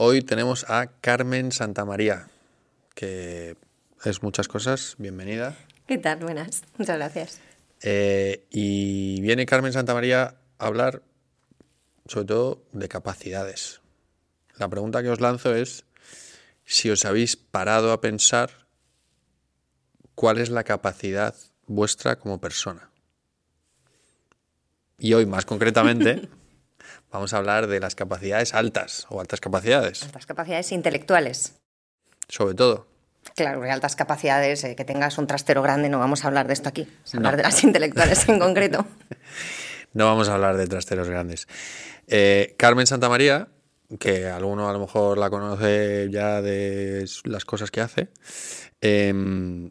Hoy tenemos a Carmen Santamaría, que es muchas cosas. Bienvenida. ¿Qué tal? Buenas. Muchas gracias. Eh, y viene Carmen Santamaría a hablar sobre todo de capacidades. La pregunta que os lanzo es si os habéis parado a pensar cuál es la capacidad vuestra como persona. Y hoy, más concretamente, vamos a hablar de las capacidades altas o altas capacidades. Altas capacidades intelectuales. Sobre todo. Claro, de altas capacidades, eh, que tengas un trastero grande, no vamos a hablar de esto aquí, vamos a hablar de las intelectuales en concreto. No vamos a hablar de trasteros grandes. Eh, Carmen Santamaría, que alguno a lo mejor la conoce ya de las cosas que hace, em,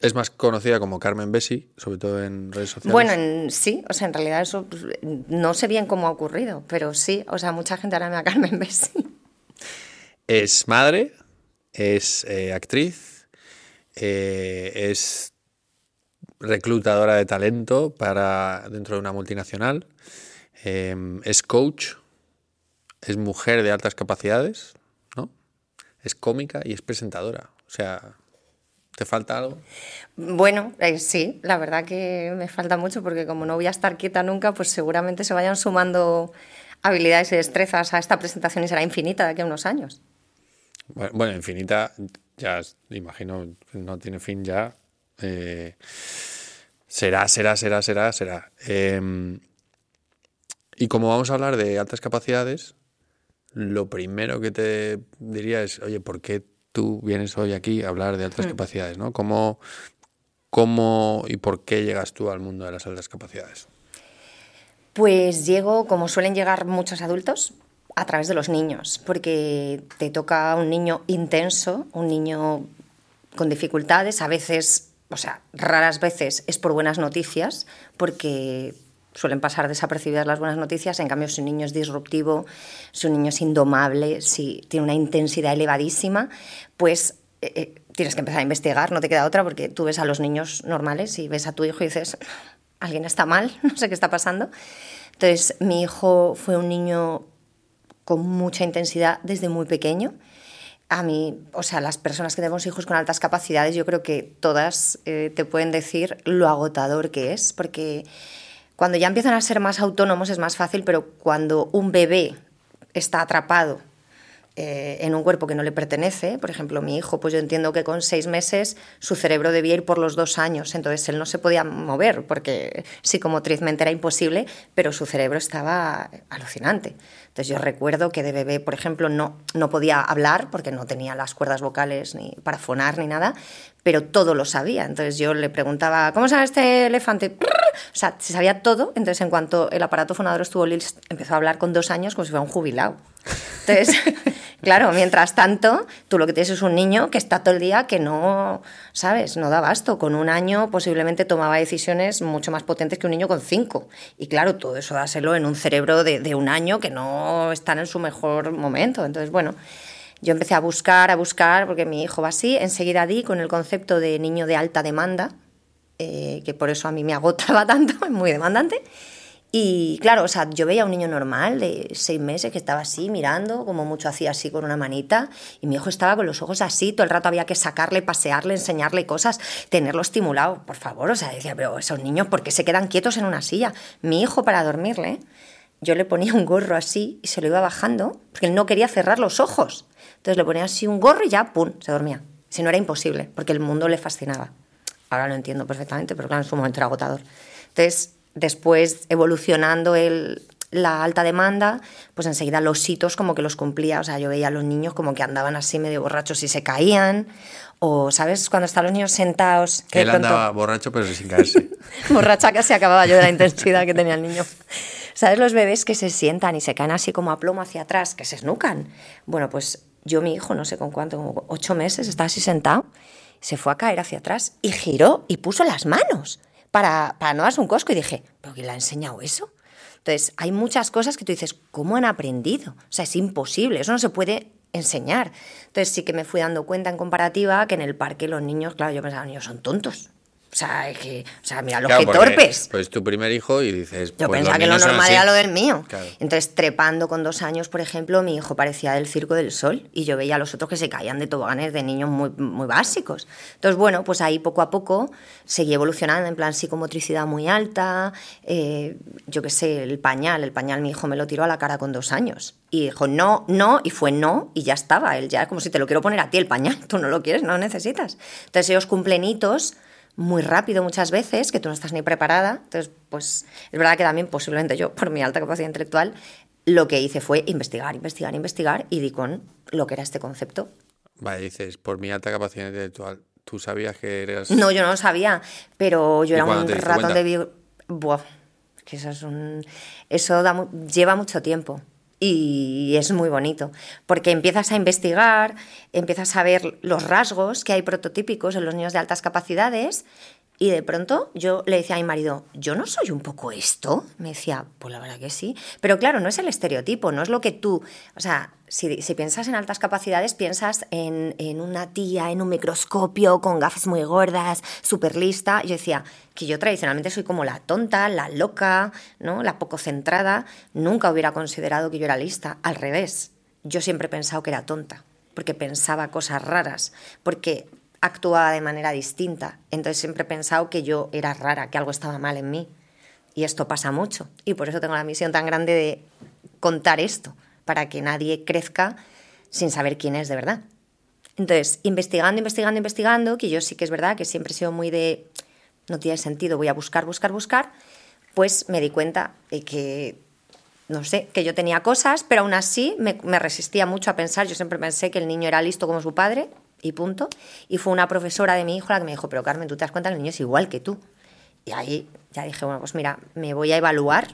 es más conocida como Carmen Bessi, sobre todo en redes sociales. Bueno, en, sí, o sea, en realidad eso pues, no sé bien cómo ha ocurrido, pero sí, o sea, mucha gente ahora me a Carmen Bessi. Es madre, es eh, actriz, eh, es reclutadora de talento para dentro de una multinacional, em, es coach, es mujer de altas capacidades, ¿no? Es cómica y es presentadora. O sea, ¿Te falta algo? Bueno, eh, sí, la verdad que me falta mucho porque como no voy a estar quieta nunca, pues seguramente se vayan sumando habilidades y destrezas a esta presentación y será infinita de aquí a unos años. Bueno, infinita, ya imagino, no tiene fin ya. Eh, será, será, será, será, será. Em, y como vamos a hablar de altas capacidades, lo primero que te diría es, oye, ¿por qué tú vienes hoy aquí a hablar de altas hmm. capacidades, ¿no? ¿Cómo, ¿Cómo y por qué llegas tú al mundo de las altas capacidades? Pues llego, como suelen llegar muchos adultos, a través de los niños, porque te toca un niño intenso, un niño con dificultades, a veces, o sea, raras veces es por buenas noticias, porque suelen pasar desapercibidas las buenas noticias, en cambio si un niño es disruptivo, si un niño es indomable, si tiene una intensidad elevadísima, pues eh, eh, tienes que empezar a investigar, no te queda otra, porque tú ves a los niños normales y ves a tu hijo y dices, alguien está mal, no sé qué está pasando. Entonces mi hijo fue un niño con mucha intensidad desde muy pequeño. A mí, o sea, las personas que tenemos hijos con altas capacidades, yo creo que todas eh, te pueden decir lo agotador que es, porque cuando ya empiezan a ser más autónomos es más fácil, pero cuando un bebé está atrapado eh, en un cuerpo que no le pertenece, por ejemplo, mi hijo, pues yo entiendo que con seis meses su cerebro debía ir por los dos años, entonces él no se podía mover, porque psicomotrizmente era imposible, pero su cerebro estaba alucinante. Entonces yo recuerdo que de bebé, por ejemplo, no, no podía hablar porque no tenía las cuerdas vocales ni para fonar ni nada, pero todo lo sabía. Entonces yo le preguntaba, ¿cómo sabe este elefante? O sea, se sabía todo. Entonces en cuanto el aparato fonador estuvo listo, empezó a hablar con dos años como si fuera un jubilado. Entonces, claro, mientras tanto, tú lo que tienes es un niño que está todo el día que no, ¿sabes? No da basto. Con un año posiblemente tomaba decisiones mucho más potentes que un niño con cinco. Y claro, todo eso dáselo en un cerebro de, de un año que no está en su mejor momento. Entonces, bueno, yo empecé a buscar, a buscar, porque mi hijo va así. Enseguida di con el concepto de niño de alta demanda, eh, que por eso a mí me agotaba tanto, es muy demandante. Y claro, o sea, yo veía a un niño normal de seis meses que estaba así mirando, como mucho hacía así con una manita, y mi hijo estaba con los ojos así, todo el rato había que sacarle, pasearle, enseñarle cosas, tenerlo estimulado, por favor, o sea, decía, pero esos niños, ¿por qué se quedan quietos en una silla? Mi hijo para dormirle, yo le ponía un gorro así y se lo iba bajando, porque él no quería cerrar los ojos. Entonces le ponía así un gorro y ya, ¡pum!, se dormía. Si no era imposible, porque el mundo le fascinaba. Ahora lo entiendo perfectamente, pero claro, en su momento era agotador. Entonces, después evolucionando el, la alta demanda, pues enseguida los hitos como que los cumplía. O sea, yo veía a los niños como que andaban así medio borrachos y se caían. O, ¿sabes? Cuando están los niños sentados... Que Él andaba borracho pero sin caerse. Borracha casi acababa yo de la intensidad que tenía el niño. ¿Sabes los bebés que se sientan y se caen así como a plomo hacia atrás, que se esnucan? Bueno, pues yo, mi hijo, no sé con cuánto, como ocho meses, estaba así sentado, se fue a caer hacia atrás y giró y puso las manos para, para no darse un cosco. Y dije, ¿pero quién le ha enseñado eso? Entonces, hay muchas cosas que tú dices, ¿cómo han aprendido? O sea, es imposible, eso no se puede enseñar. Entonces, sí que me fui dando cuenta en comparativa que en el parque los niños, claro, yo pensaba, los niños son tontos. O sea, que, o sea, mira, los Claro, que torpes. Pues tu primer hijo y dices. Yo pues pensaba que lo normal era lo del mío. Claro. Entonces, trepando con dos años, por ejemplo, mi hijo parecía del Circo del Sol y yo veía a los otros que se caían de toboganes de niños muy, muy básicos. Entonces, bueno, pues ahí poco a poco seguí evolucionando, en plan psicomotricidad muy alta, eh, yo qué sé, el pañal, el pañal mi hijo me lo tiró a la cara con dos años. Y dijo, no, no, y fue no, y ya estaba. Él ya es como si te lo quiero poner a ti el pañal, tú no lo quieres, no lo necesitas. Entonces ellos cumplen hitos muy rápido muchas veces, que tú no estás ni preparada. Entonces, pues es verdad que también posiblemente yo, por mi alta capacidad intelectual, lo que hice fue investigar, investigar, investigar y di con lo que era este concepto. Vale, dices, por mi alta capacidad intelectual, ¿tú sabías que eras. No, yo no lo sabía, pero yo ¿Y era un ratón cuenta? de. Buah, que eso es un... Eso da mu- lleva mucho tiempo y es muy bonito, porque empiezas a investigar, empiezas a ver los rasgos que hay prototípicos en los niños de altas capacidades y de pronto yo le decía a mi marido, ¿yo no soy un poco esto? Me decía, pues la verdad que sí. Pero claro, no es el estereotipo, no es lo que tú... O sea, si, si piensas en altas capacidades, piensas en, en una tía en un microscopio con gafas muy gordas, súper lista. Yo decía que yo tradicionalmente soy como la tonta, la loca, ¿no? la poco centrada. Nunca hubiera considerado que yo era lista. Al revés, yo siempre he pensado que era tonta, porque pensaba cosas raras, porque actuaba de manera distinta. Entonces siempre he pensado que yo era rara, que algo estaba mal en mí. Y esto pasa mucho. Y por eso tengo la misión tan grande de contar esto, para que nadie crezca sin saber quién es de verdad. Entonces, investigando, investigando, investigando, que yo sí que es verdad que siempre he sido muy de, no tiene sentido, voy a buscar, buscar, buscar, pues me di cuenta de que, no sé, que yo tenía cosas, pero aún así me, me resistía mucho a pensar, yo siempre pensé que el niño era listo como su padre y punto. Y fue una profesora de mi hijo la que me dijo, pero Carmen, tú te das cuenta que el niño es igual que tú. Y ahí ya dije, bueno, pues mira, me voy a evaluar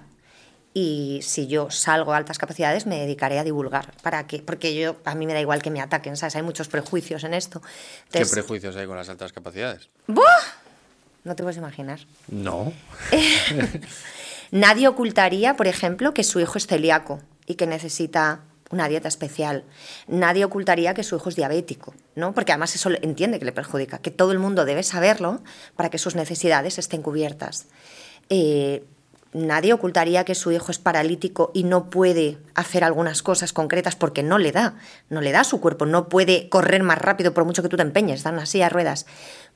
y si yo salgo a altas capacidades me dedicaré a divulgar. ¿Para qué? Porque yo, a mí me da igual que me ataquen, ¿sabes? Hay muchos prejuicios en esto. ¿Qué prejuicios hay con las altas capacidades? no te puedes imaginar. No. Nadie ocultaría, por ejemplo, que su hijo es celíaco y que necesita una dieta especial. Nadie ocultaría que su hijo es diabético, ¿no? Porque además eso entiende que le perjudica, que todo el mundo debe saberlo para que sus necesidades estén cubiertas. Eh, nadie ocultaría que su hijo es paralítico y no puede hacer algunas cosas concretas porque no le da, no le da su cuerpo, no puede correr más rápido por mucho que tú te empeñes, dan así a ruedas.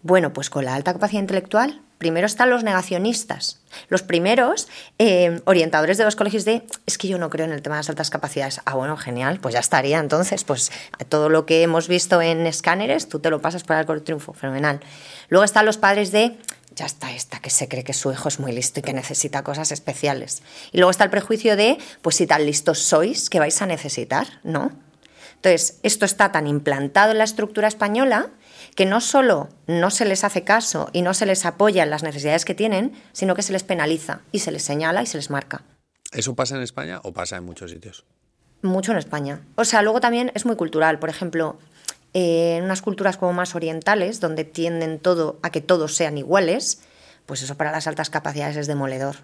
Bueno, pues con la alta capacidad intelectual, primero están los negacionistas, los primeros eh, orientadores de los colegios de, es que yo no creo en el tema de las altas capacidades. Ah, bueno, genial, pues ya estaría entonces, pues todo lo que hemos visto en escáneres, tú te lo pasas por el triunfo, fenomenal. Luego están los padres de, ya está esta que se cree que su hijo es muy listo y que necesita cosas especiales. Y luego está el prejuicio de, pues si tan listos sois, que vais a necesitar? ¿No? Entonces, esto está tan implantado en la estructura española que no solo no se les hace caso y no se les apoya en las necesidades que tienen, sino que se les penaliza y se les señala y se les marca. ¿Eso pasa en España o pasa en muchos sitios? Mucho en España. O sea, luego también es muy cultural. Por ejemplo, eh, en unas culturas como más orientales, donde tienden todo a que todos sean iguales, pues eso para las altas capacidades es demoledor.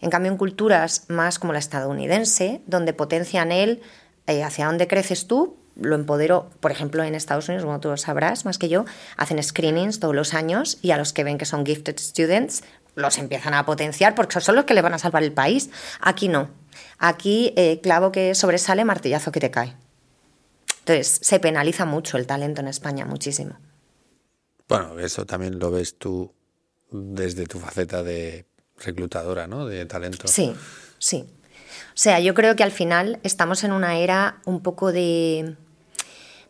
En cambio, en culturas más como la estadounidense, donde potencian el eh, hacia dónde creces tú, lo empodero, por ejemplo, en Estados Unidos, como tú lo sabrás más que yo, hacen screenings todos los años y a los que ven que son gifted students los empiezan a potenciar porque son los que le van a salvar el país. Aquí no. Aquí, eh, clavo que sobresale, martillazo que te cae. Entonces, se penaliza mucho el talento en España, muchísimo. Bueno, eso también lo ves tú desde tu faceta de reclutadora, ¿no? De talento. Sí, sí. O sea, yo creo que al final estamos en una era un poco de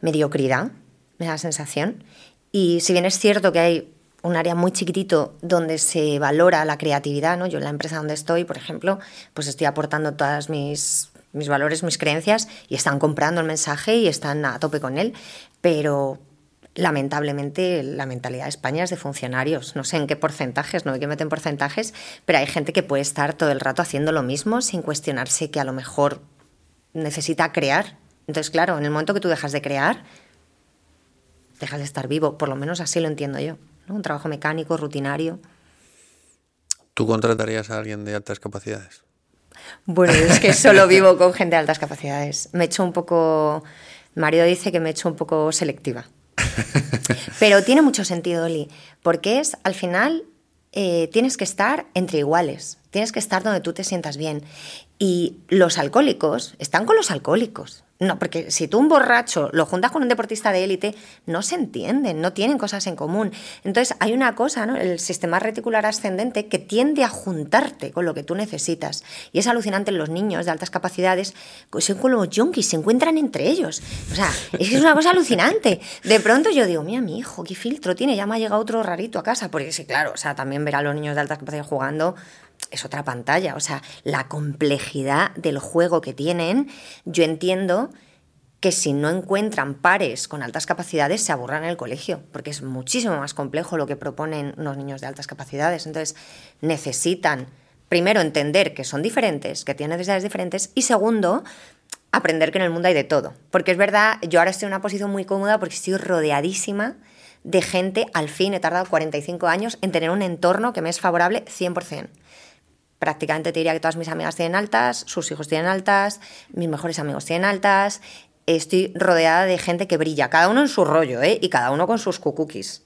mediocridad, me da la sensación. Y si bien es cierto que hay un área muy chiquitito donde se valora la creatividad, ¿no? Yo en la empresa donde estoy, por ejemplo, pues estoy aportando todas mis, mis valores, mis creencias y están comprando el mensaje y están a tope con él, pero lamentablemente la mentalidad de España es de funcionarios. No sé en qué porcentajes, no hay que meter en porcentajes, pero hay gente que puede estar todo el rato haciendo lo mismo sin cuestionarse que a lo mejor necesita crear. Entonces, claro, en el momento que tú dejas de crear, dejas de estar vivo, por lo menos así lo entiendo yo. ¿no? Un trabajo mecánico, rutinario. ¿Tú contratarías a alguien de altas capacidades? Bueno, es que solo vivo con gente de altas capacidades. Me he hecho un poco. Mi marido dice que me he hecho un poco selectiva. Pero tiene mucho sentido, Oli, porque es, al final, eh, tienes que estar entre iguales, tienes que estar donde tú te sientas bien. Y los alcohólicos están con los alcohólicos. No, porque si tú un borracho lo juntas con un deportista de élite, no se entienden, no tienen cosas en común. Entonces hay una cosa, ¿no? El sistema reticular ascendente que tiende a juntarte con lo que tú necesitas. Y es alucinante los niños de altas capacidades, pues son como junkies, se encuentran entre ellos. O sea, que es una cosa alucinante. De pronto yo digo, mira, mi hijo, qué filtro tiene, ya me ha llegado otro rarito a casa. Porque sí, claro, o sea, también ver a los niños de altas capacidades jugando es otra pantalla. O sea, la complejidad del juego que tienen, yo entiendo que si no encuentran pares con altas capacidades se aburran en el colegio, porque es muchísimo más complejo lo que proponen unos niños de altas capacidades. Entonces, necesitan, primero, entender que son diferentes, que tienen necesidades diferentes, y segundo, aprender que en el mundo hay de todo. Porque es verdad, yo ahora estoy en una posición muy cómoda porque estoy rodeadísima de gente, al fin he tardado 45 años en tener un entorno que me es favorable 100% prácticamente te diría que todas mis amigas tienen altas, sus hijos tienen altas, mis mejores amigos tienen altas. Estoy rodeada de gente que brilla, cada uno en su rollo, ¿eh? Y cada uno con sus cucukis.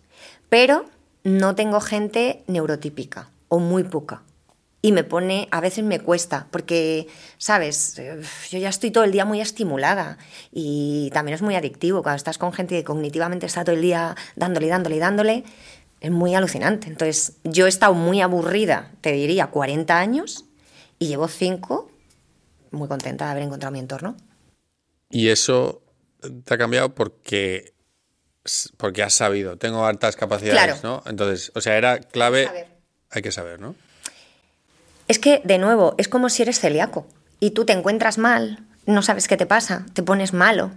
Pero no tengo gente neurotípica, o muy poca. Y me pone, a veces me cuesta, porque, ¿sabes? Yo ya estoy todo el día muy estimulada y también es muy adictivo cuando estás con gente que cognitivamente está todo el día dándole, dándole, dándole es muy alucinante. Entonces, yo he estado muy aburrida, te diría, 40 años y llevo 5 muy contenta de haber encontrado mi entorno. Y eso te ha cambiado porque, porque has sabido, tengo altas capacidades, ¿no? Entonces, o sea, era clave, hay que saber, ¿no? Es que, de nuevo, es como si eres celíaco y tú te encuentras mal, no sabes qué te pasa, te pones malo,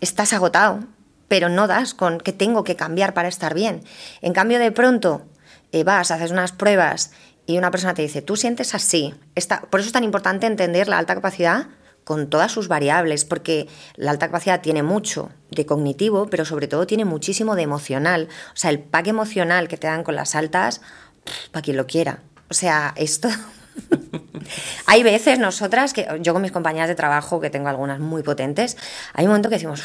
estás agotado, pero no das con que tengo que cambiar para estar bien. En cambio, de pronto eh, vas, haces unas pruebas y una persona te dice, tú sientes así. por eso es tan importante entender la alta capacidad con todas sus variables, porque la alta capacidad tiene mucho de cognitivo, pero sobre todo tiene muchísimo de emocional. O sea, el pack emocional que te dan con las altas, para quien lo quiera. O sea, esto... hay veces nosotras, que yo con mis compañeras de trabajo, que tengo algunas muy potentes, hay un momento que decimos,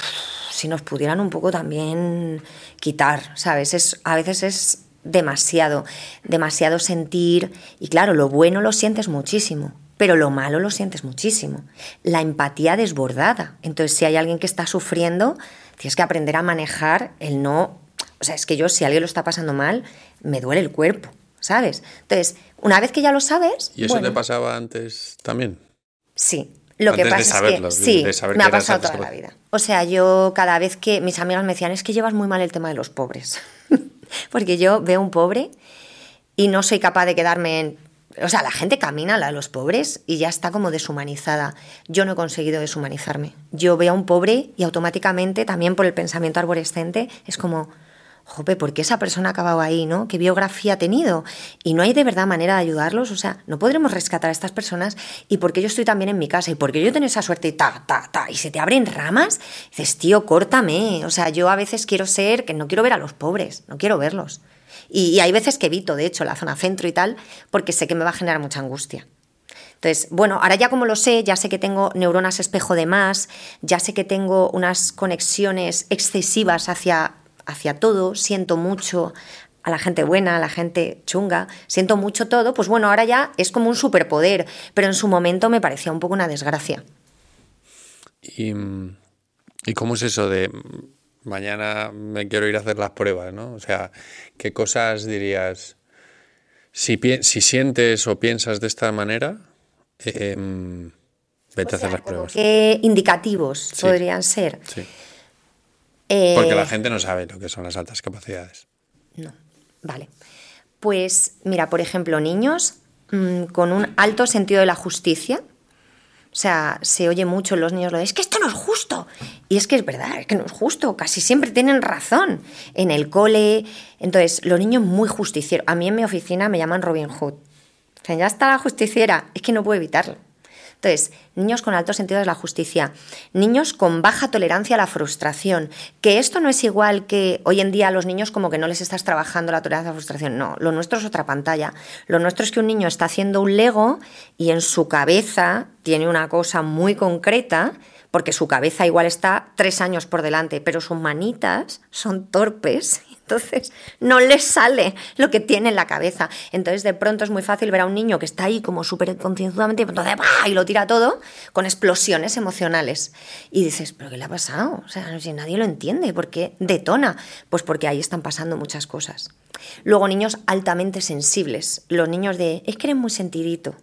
si nos pudieran un poco también quitar, ¿sabes? Es, a veces es demasiado, demasiado sentir y claro, lo bueno lo sientes muchísimo, pero lo malo lo sientes muchísimo. La empatía desbordada. Entonces, si hay alguien que está sufriendo, tienes que aprender a manejar el no... O sea, es que yo, si alguien lo está pasando mal, me duele el cuerpo, ¿sabes? Entonces, una vez que ya lo sabes... ¿Y eso te pasaba antes también? Sí, lo que pasa es que sí, me ha pasado toda la vida. O sea, yo cada vez que mis amigas me decían, es que llevas muy mal el tema de los pobres. Porque yo veo un pobre y no soy capaz de quedarme en... O sea, la gente camina a los pobres y ya está como deshumanizada. Yo no he conseguido deshumanizarme. Yo veo a un pobre y automáticamente, también por el pensamiento arborescente, es como, jope, ¿por qué esa persona ha acabado ahí, no? ¿Qué biografía ha tenido? Y no hay de verdad manera de ayudarlos, o sea, no podremos rescatar a estas personas y porque yo estoy también en mi casa y porque yo tengo esa suerte y ta, ta, ta, y se te abren ramas, dices, tío, córtame, o sea, yo a veces quiero ser, que no quiero ver a los pobres, no quiero verlos. Y, y hay veces que evito, de hecho, la zona centro y tal, porque sé que me va a generar mucha angustia. Entonces, bueno, ahora ya como lo sé, ya sé que tengo neuronas espejo de más, ya sé que tengo unas conexiones excesivas hacia hacia todo, siento mucho a la gente buena, a la gente chunga, siento mucho todo, pues bueno, ahora ya es como un superpoder, pero en su momento me parecía un poco una desgracia. ¿Y, cómo es eso de mañana me quiero ir a hacer las pruebas, ¿no? O sea, ¿qué cosas dirías? Si, si sientes o piensas de esta manera, em, vete a hacer las pruebas. ¿Qué indicativos podrían ser? Sí. Porque la eh, gente no sabe lo que son las altas capacidades. No, vale. Pues mira, por ejemplo, niños mm, con un alto sentido de la justicia. O sea, se oye mucho en los niños lo de es que esto no es justo. Y es que es verdad, es que no es justo. Casi siempre tienen razón. En el cole. Entonces, los niños muy justicieros. A mí en mi oficina me llaman Robin Hood. O sea, ya está la justiciera. Es que no puedo evitarlo. Entonces, niños con alto sentido de la justicia, niños con baja tolerancia a la frustración, que esto no es igual que hoy en día a los niños como que no les estás trabajando la tolerancia a la frustración, no, lo nuestro es otra pantalla. Lo nuestro es que un niño está haciendo un Lego y en su cabeza tiene una cosa muy concreta porque su cabeza igual está tres años por delante, pero sus manitas son torpes entonces no les sale lo que tiene en la cabeza. Entonces de pronto es muy fácil ver a un niño que está ahí como súper concienzudamente y, y lo tira todo con explosiones emocionales. Y dices, ¿pero qué le ha pasado? O sea, si nadie lo entiende, ¿por qué detona? Pues porque ahí están pasando muchas cosas. Luego niños altamente sensibles. Los niños de, es que eres muy sentidito.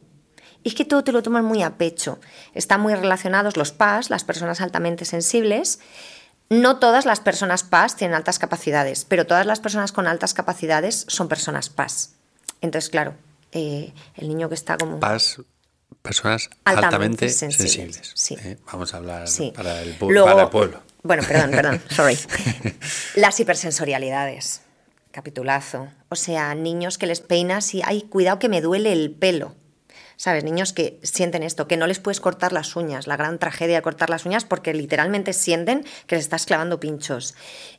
Es que todo te lo toman muy a pecho. Están muy relacionados los PAS, las personas altamente sensibles, no todas las personas PAS tienen altas capacidades, pero todas las personas con altas capacidades son personas PAS. Entonces, claro, eh, el niño que está como... PAS, personas altamente, sensibles. ¿eh? Vamos a hablar para, el, pueblo. Bueno, perdón, perdón, sorry. Las hipersensorialidades, capitulazo. O sea, niños que les peinas y, ay, cuidado que me duele el pelo. ¿Sabes? Niños que sienten esto, que no les puedes cortar las uñas, la gran tragedia de cortar las uñas porque literalmente sienten que les estás clavando pinchos.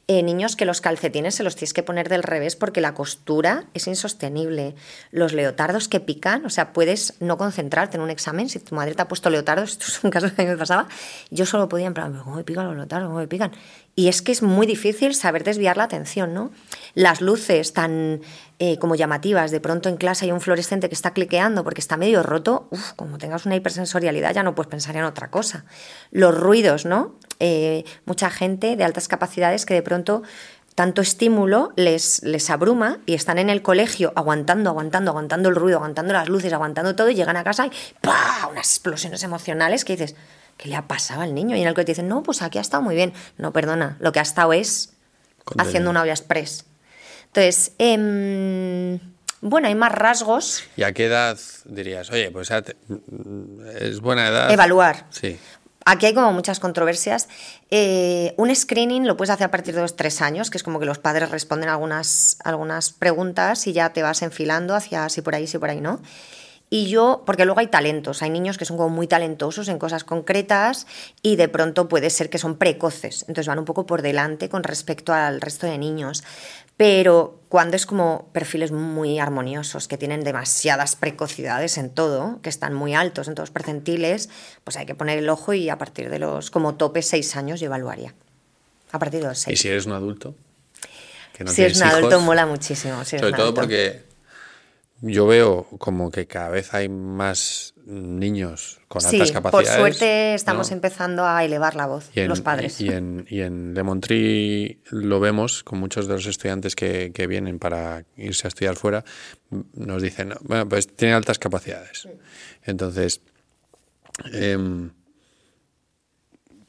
Eh, niños que los calcetines se los tienes que poner del revés porque la costura es insostenible. Los leotardos que pican, o sea, puedes no concentrarte en un examen si tu madre te ha puesto leotardos, esto es un caso que a mí me pasaba, yo solo podía ¿cómo me pican los leotardos? ¿Cómo me pican? Y es que es muy difícil saber desviar la atención, ¿no? Las luces tan eh, como llamativas, de pronto en clase hay un fluorescente que está cliqueando porque está medio roto, uf, como tengas una hipersensorialidad ya no puedes pensar en otra cosa. Los ruidos, ¿no? Eh, mucha gente de altas capacidades que de pronto tanto estímulo les, les abruma y están en el colegio aguantando, aguantando, aguantando el ruido, aguantando las luces, aguantando todo y llegan a casa y ¡pah! unas explosiones emocionales que dices, ¿qué le ha pasado al niño? Y en el que te dicen, no, pues aquí ha estado muy bien. No, perdona, lo que ha estado es haciendo una olla express. Entonces, em, bueno, hay más rasgos. ¿Y a qué edad dirías, oye, pues es buena edad? Evaluar. Sí. Aquí hay como muchas controversias. Eh, un screening lo puedes hacer a partir de los tres años, que es como que los padres responden algunas, algunas preguntas y ya te vas enfilando hacia si por ahí, si por ahí no. Y yo, porque luego hay talentos, hay niños que son como muy talentosos en cosas concretas y de pronto puede ser que son precoces, entonces van un poco por delante con respecto al resto de niños. Pero cuando es como perfiles muy armoniosos, que tienen demasiadas precocidades en todo, que están muy altos en todos los percentiles, pues hay que poner el ojo y a partir de los como tope seis años yo evaluaría. A partir de los seis. ¿Y si eres un adulto? si eres un adulto mola muchísimo. Sobre todo porque yo veo como que cada vez hay más niños con altas capacidades. Por suerte estamos empezando a elevar la voz, los padres. Y en, y en Le lo vemos con muchos de los estudiantes que, vienen para irse a estudiar fuera, nos dicen, bueno, pues tiene altas capacidades. Entonces, em,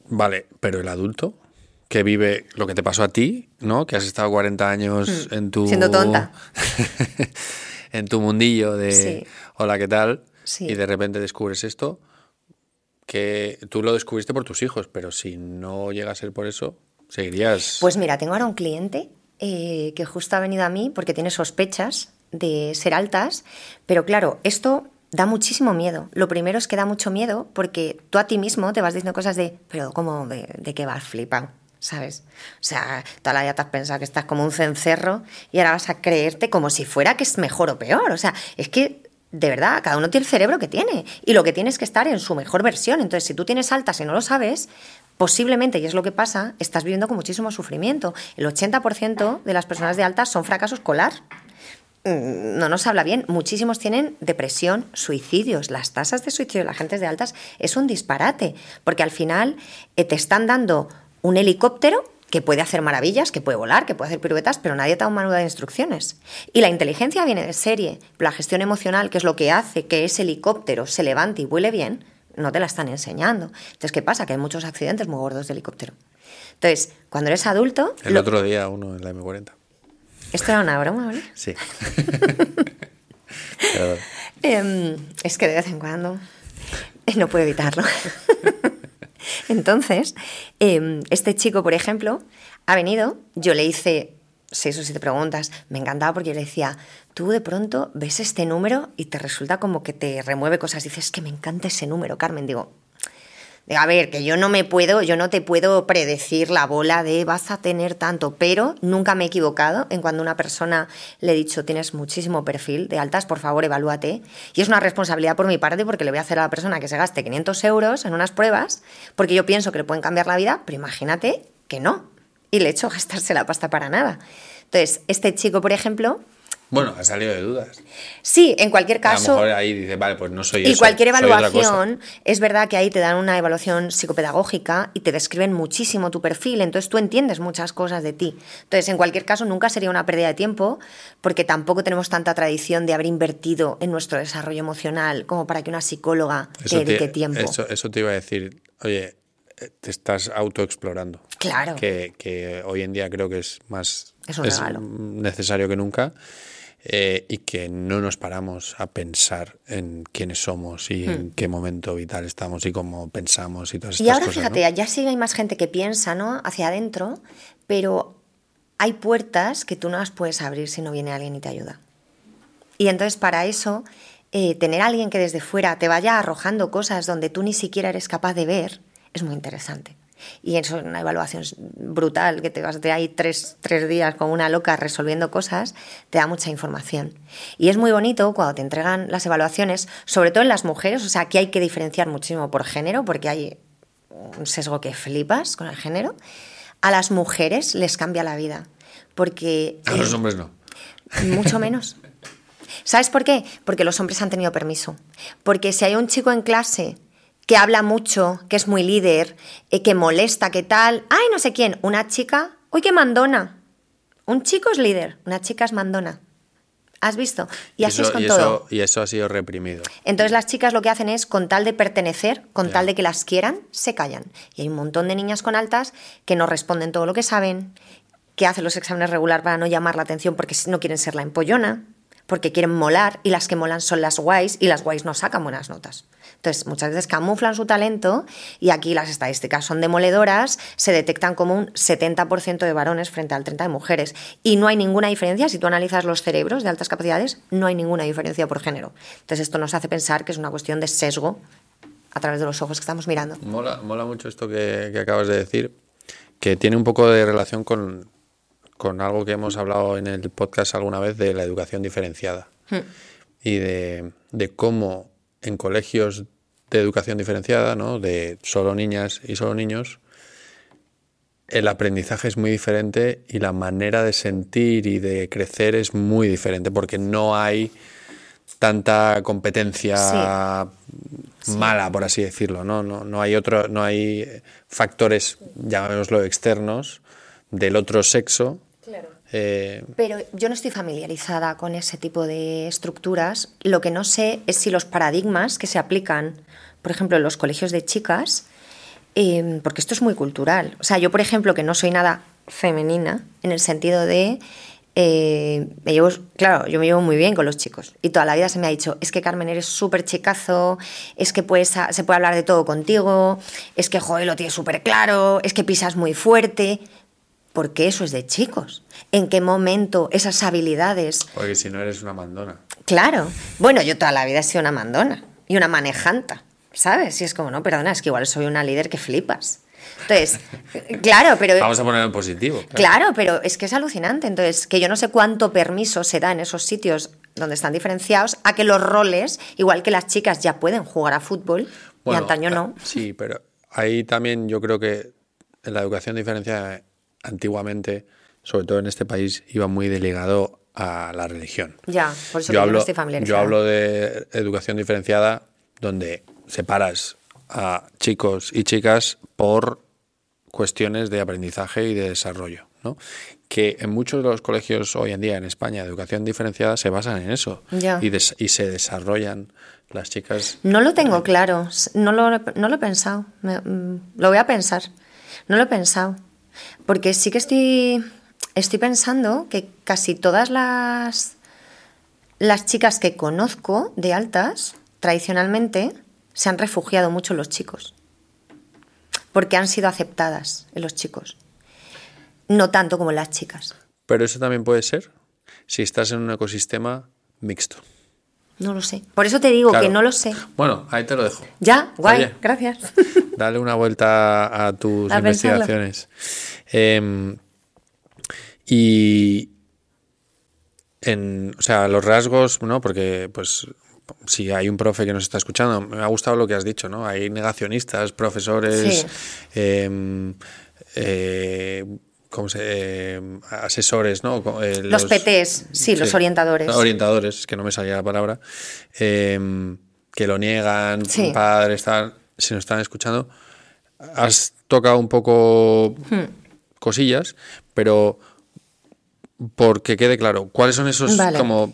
vale, pero el adulto que vive lo que te pasó a ti, ¿no? Que has estado 40 años mm. en tu... Siendo tonta. en tu mundillo de hola, ¿qué tal? Y de repente descubres esto, que tú lo descubriste por tus hijos, pero si no llega a ser por eso, seguirías... Pues mira, tengo ahora un cliente eh, que justo ha venido a mí porque tiene sospechas de ser altas, pero claro, esto da muchísimo miedo. Lo primero es que da mucho miedo porque tú a ti mismo te vas diciendo cosas de, pero ¿cómo de, de qué vas flipado? ¿Sabes? O sea, toda la vida te has pensado que estás como un cencerro y ahora vas a creerte como si fuera que es mejor o peor. O sea, es que de verdad, cada uno tiene el cerebro que tiene y lo que tiene es que estar en su mejor versión. Entonces, si tú tienes altas y no lo sabes, posiblemente, y es lo que pasa, estás viviendo con muchísimo sufrimiento. El 80% de las personas de altas son fracaso escolar. Mm, no nos habla bien. Muchísimos tienen depresión, suicidios. Las tasas de suicidio de la gente de altas es un disparate, porque al final eh, te están dando un helicóptero que puede hacer maravillas, que puede volar, que puede hacer piruetas, pero nadie te da un manual de instrucciones. Y la inteligencia viene de serie. La gestión emocional, que es lo que hace que ese helicóptero se levante y vuele bien, no te la están enseñando. Entonces, ¿qué pasa? Que hay muchos accidentes muy gordos de helicóptero. Entonces, cuando eres adulto... El otro día uno en la M40. ¿Esto era una broma, ¿vale? Sí. Em, es que de vez en cuando no puedo evitarlo. Entonces, em, este chico, por ejemplo, ha venido, yo le hice seis o siete preguntas, me encantaba porque yo le decía, tú de pronto ves este número y te resulta como que te remueve cosas, dices, que me encanta ese número, Carmen, digo, De, a ver, que yo no me puedo, yo no te puedo predecir la bola de vas a tener tanto, pero nunca me he equivocado en cuando una persona le he dicho tienes muchísimo perfil de altas, por favor, evalúate. Y es una responsabilidad por mi parte porque le voy a hacer a la persona que se gaste 500 euros en unas pruebas, porque yo pienso que le pueden cambiar la vida, pero imagínate que no. Y le he hecho gastarse la pasta para nada. Entonces, este chico, por ejemplo, bueno, ha salido de dudas. Sí, en cualquier caso. A lo mejor ahí dice, vale, pues no soy Y cualquier evaluación, es verdad que ahí te dan una evaluación psicopedagógica y te describen muchísimo tu perfil, entonces tú entiendes muchas cosas de ti. Entonces, en cualquier caso, nunca sería una pérdida de tiempo, porque tampoco tenemos tanta tradición de haber invertido en nuestro desarrollo emocional como para que una psicóloga te dedique tiempo. Eso, eso te iba a decir, oye, eh, te estás autoexplorando. Claro. Que, que, hoy en día creo que es más es, un regalo. necesario que nunca. Eh, y que no nos paramos a pensar en quiénes somos y en Hmm. qué momento vital estamos y cómo pensamos y todas estas Y ahora cosas. fíjate, ¿no? ya sí hay más gente que piensa, ¿no? Hacia adentro, pero hay puertas que tú no las puedes abrir si no viene alguien y te ayuda. Y entonces para eso, eh, tener a alguien que desde fuera te vaya arrojando cosas donde tú ni siquiera eres capaz de ver, es muy interesante. Y eso es una evaluación brutal, que te vas de ahí tres, tres días con una loca resolviendo cosas, te da mucha información. Y es muy bonito cuando te entregan las evaluaciones, sobre todo en las mujeres, o sea, aquí hay que diferenciar muchísimo por género, porque hay un sesgo que flipas con el género. A las mujeres les cambia la vida, porque... A los hombres no. Mucho menos. ¿Sabes por qué? Porque los hombres han tenido permiso. Porque si hay un chico en clase que habla mucho, que es muy líder, eh, que molesta, que tal, ay, no sé quién, una chica, uy, qué mandona. Un chico es líder, una chica es mandona. ¿Has visto? Y así eso, es con y todo. Y eso ha sido reprimido. Entonces las chicas lo que hacen es, con tal de pertenecer, con tal de que las quieran, se callan. Y hay un montón de niñas con altas que no responden todo lo que saben, que hacen los exámenes regular para no llamar la atención porque no quieren ser la empollona, porque quieren molar, y las que molan son las guays, y las guays no sacan buenas notas. Entonces, muchas veces camuflan su talento y aquí las estadísticas son demoledoras, se detectan como un 70% de varones frente al 30% de mujeres. Y no hay ninguna diferencia, si tú analizas los cerebros de altas capacidades, no hay ninguna diferencia por género. Entonces, esto nos hace pensar que es una cuestión de sesgo a través de los ojos que estamos mirando. Mola, mola mucho esto que, que acabas de decir, que tiene un poco de relación con, con algo que hemos hablado en el podcast alguna vez de la educación diferenciada y de, de cómo en colegios de educación diferenciada, ¿no? de solo niñas y solo niños, el aprendizaje es muy diferente y la manera de sentir y de crecer es muy diferente porque no hay tanta competencia mala, por así decirlo, ¿no? No, no hay otro, no hay factores, llamémoslo externos, del otro sexo. Eh, Pero yo no estoy familiarizada con ese tipo de estructuras. Lo que no sé es si los paradigmas que se aplican, por ejemplo, en los colegios de chicas, eh, porque esto es muy cultural. O sea, yo, por ejemplo, que no soy nada femenina, en el sentido de... eh, claro, yo me llevo muy bien con los chicos y toda la vida se me ha dicho, es que Carmen eres súper chicazo, es que puedes, se puede hablar de todo contigo, es que joder, lo tienes súper claro, es que pisas muy fuerte, porque eso es de chicos. ¿En qué momento esas habilidades? porque si no eres una mandona. Claro. Bueno, yo toda la vida he sido una mandona y una manejanta, ¿sabes? Y es como, no, perdona, es que igual soy una líder que flipas. Entonces, claro, pero... Vamos a ponerlo en positivo. claro. Claro, pero es que es alucinante. Entonces, que yo no sé cuánto permiso se da en esos sitios donde están diferenciados a que los roles, igual que las chicas ya pueden jugar a fútbol y antaño no. ah, Sí, pero ahí también yo creo que en la educación diferenciada antiguamente, sobre todo en este país, iba muy delegado a la religión. Ya, por eso yo hablo, yo no estoy yo familiarizada. hablo de educación diferenciada donde separas a chicos y chicas por cuestiones de aprendizaje y de desarrollo, ¿no? Que en muchos de los colegios hoy en día en España de educación diferenciada se basan en eso Ya. y, des- y se desarrollan las chicas No lo tengo claro, no lo, no lo he pensado, Me- mm, lo voy a pensar, no lo he pensado, porque sí que estoy, estoy pensando que casi todas las, las chicas que conozco de altas, tradicionalmente, se han refugiado mucho los chicos, porque han sido aceptadas en los chicos, no tanto como las chicas. Pero eso también puede ser si estás en un ecosistema mixto. No lo sé. Por eso te digo Claro. que no lo sé. Bueno, ahí te lo dejo. Ya, guay, Oye. gracias. Dale una vuelta a tus A investigaciones. Em, y en, o sea, los rasgos, ¿no? Porque, pues, si hay un profe que nos está escuchando, me ha gustado lo que has dicho, ¿no? Hay negacionistas, profesores, Sí. em, eh, ¿cómo se em, asesores, ¿no? Eh, Los PTs, sí, los orientadores. Orientadores, es que no me salía la palabra. em, que lo niegan, Sí. padres, tal, si nos están escuchando. Has tocado un poco Hmm. cosillas, pero porque quede claro, ¿cuáles son esos Vale. como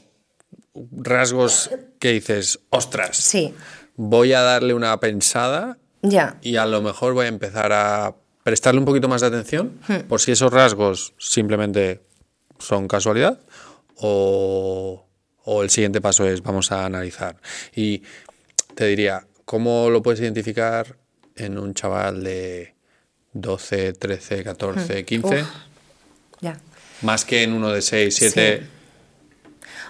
rasgos que dices, ostras, Sí, voy a darle una pensada ya. y a lo mejor voy a empezar a prestarle un poquito más de atención Hmm. por si esos rasgos simplemente son casualidad o, o el siguiente paso es vamos a analizar. Y te diría, ¿cómo lo puedes identificar en un chaval de 12, 13, 14, 15? Hmm. Uf. Ya. Más que en uno de 6, 7.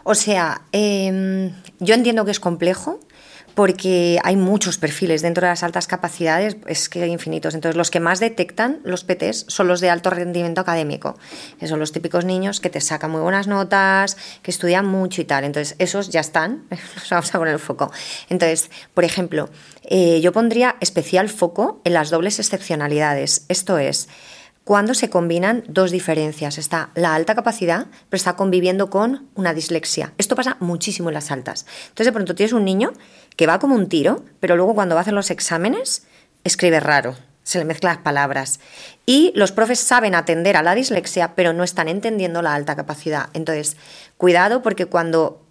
O sea, em, yo entiendo que es complejo porque hay muchos perfiles dentro de las altas capacidades, es que hay infinitos. Entonces, los que más detectan los PTs son los de alto rendimiento académico, que son los típicos niños que te sacan muy buenas notas, que estudian mucho y tal. Entonces, esos ya están, los vamos a poner el foco. Entonces, por ejemplo, eh, yo pondría especial foco en las dobles excepcionalidades. Esto es, cuando se combinan dos diferencias. Está la alta capacidad, pero está conviviendo con una dislexia. Esto pasa muchísimo en las altas. Entonces, de pronto tienes un niño que va como un tiro, pero luego cuando va a hacer los exámenes, escribe raro. Se le mezclan las palabras. Y los profes saben atender a la dislexia, pero no están entendiendo la alta capacidad. Entonces, cuidado porque cuando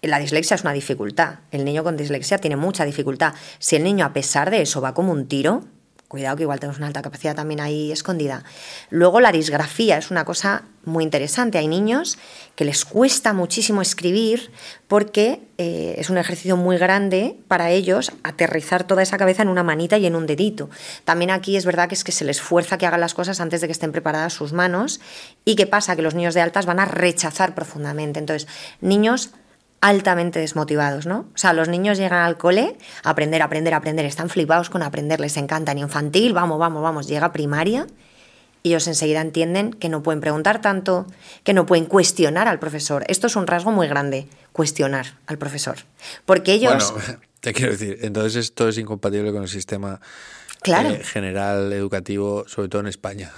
la dislexia es una dificultad. El niño con dislexia tiene mucha dificultad. Si el niño, a pesar de eso, va como un tiro, cuidado que igual tenemos una alta capacidad también ahí escondida. Luego la disgrafía es una cosa muy interesante. Hay niños que les cuesta muchísimo escribir porque eh, es un ejercicio muy grande para ellos aterrizar toda esa cabeza en una manita y en un dedito. También aquí es verdad que es que se les fuerza que hagan las cosas antes de que estén preparadas sus manos. ¿Y qué pasa? Que los niños de altas van a rechazar profundamente. Entonces, niños altamente desmotivados, ¿no? O sea, los niños llegan al cole a aprender, aprender, aprender, están flipados con aprender, les encanta en infantil, vamos, vamos, vamos, llega primaria y ellos enseguida entienden que no pueden preguntar tanto, que no pueden cuestionar al profesor. Esto es un rasgo muy grande, cuestionar al profesor. Porque ellos... Bueno, te quiero decir, entonces esto es incompatible con el sistema Claro. eh, general educativo, sobre todo en España.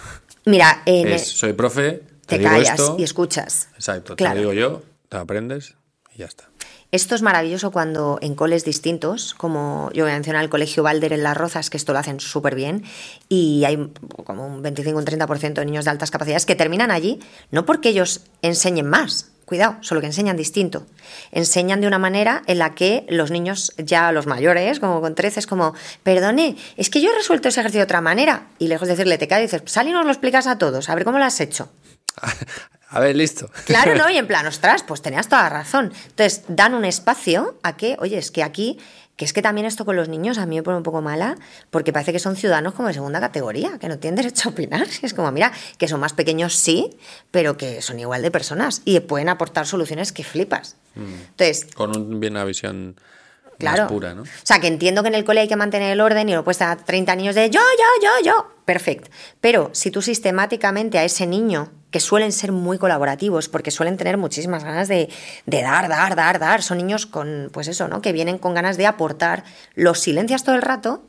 Mira, en- Es, soy profe, te, te digo callas esto, y escuchas. exacto, Claro. te lo digo yo, te aprendes ya está. Esto es maravilloso cuando en coles distintos, como yo voy a mencionar el Colegio Balder en Las Rozas, que esto lo hacen súper bien, y hay como un 25 o un 30% de niños de altas capacidades que terminan allí, no porque ellos enseñen más, cuidado, solo que enseñan distinto. Enseñan de una manera en la que los niños, ya los mayores, como con 13, es como, perdone, es que yo he resuelto ese ejercicio de otra manera. Y lejos de decirle, te cae, dices, sal y nos lo explicas a todos, a ver cómo lo has hecho. A ver, listo. Claro, ¿no? Y en plan, ostras, pues tenías toda la razón. Entonces, dan un espacio a que, oye, es que aquí, que es que también esto con los niños a mí me pone un poco mala, porque parece que son ciudadanos como de segunda categoría, que no tienen derecho a opinar. Es como, mira, que son más pequeños, sí, pero que son igual de personas y pueden aportar soluciones que flipas. Entonces, Con un, bien una visión Claro. más pura, ¿no? O sea, que entiendo que en el cole hay que mantener el orden y no puedes estar 30 niños de yo, yo, yo, yo. Perfecto. Pero si tú sistemáticamente a ese niño, que suelen ser muy colaborativos, porque suelen tener muchísimas ganas de, de dar, dar, dar, dar, son niños con, pues eso, ¿no? Que vienen con ganas de aportar, los silencias todo el rato.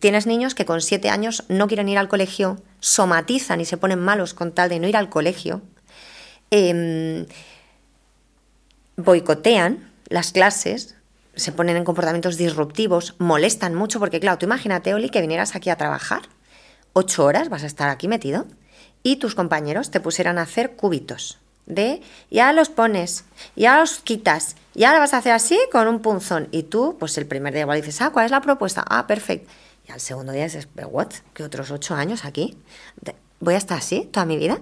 Tienes niños que con siete años no quieren ir al colegio, somatizan y se ponen malos con tal de no ir al colegio. Em, boicotean las clases, se ponen en comportamientos disruptivos, molestan mucho, porque claro, tú imagínate, Oli, que vinieras aquí a trabajar, ocho horas vas a estar aquí metido, y tus compañeros te pusieran a hacer cubitos de ya los pones, ya los quitas, ya lo vas a hacer así con un punzón. Y tú, pues el primer día igual dices, ah, ¿cuál es la propuesta? Ah, perfecto. Y al segundo día dices, ¿pero what? ¿Que otros ocho años aquí? ¿Voy a estar así toda mi vida?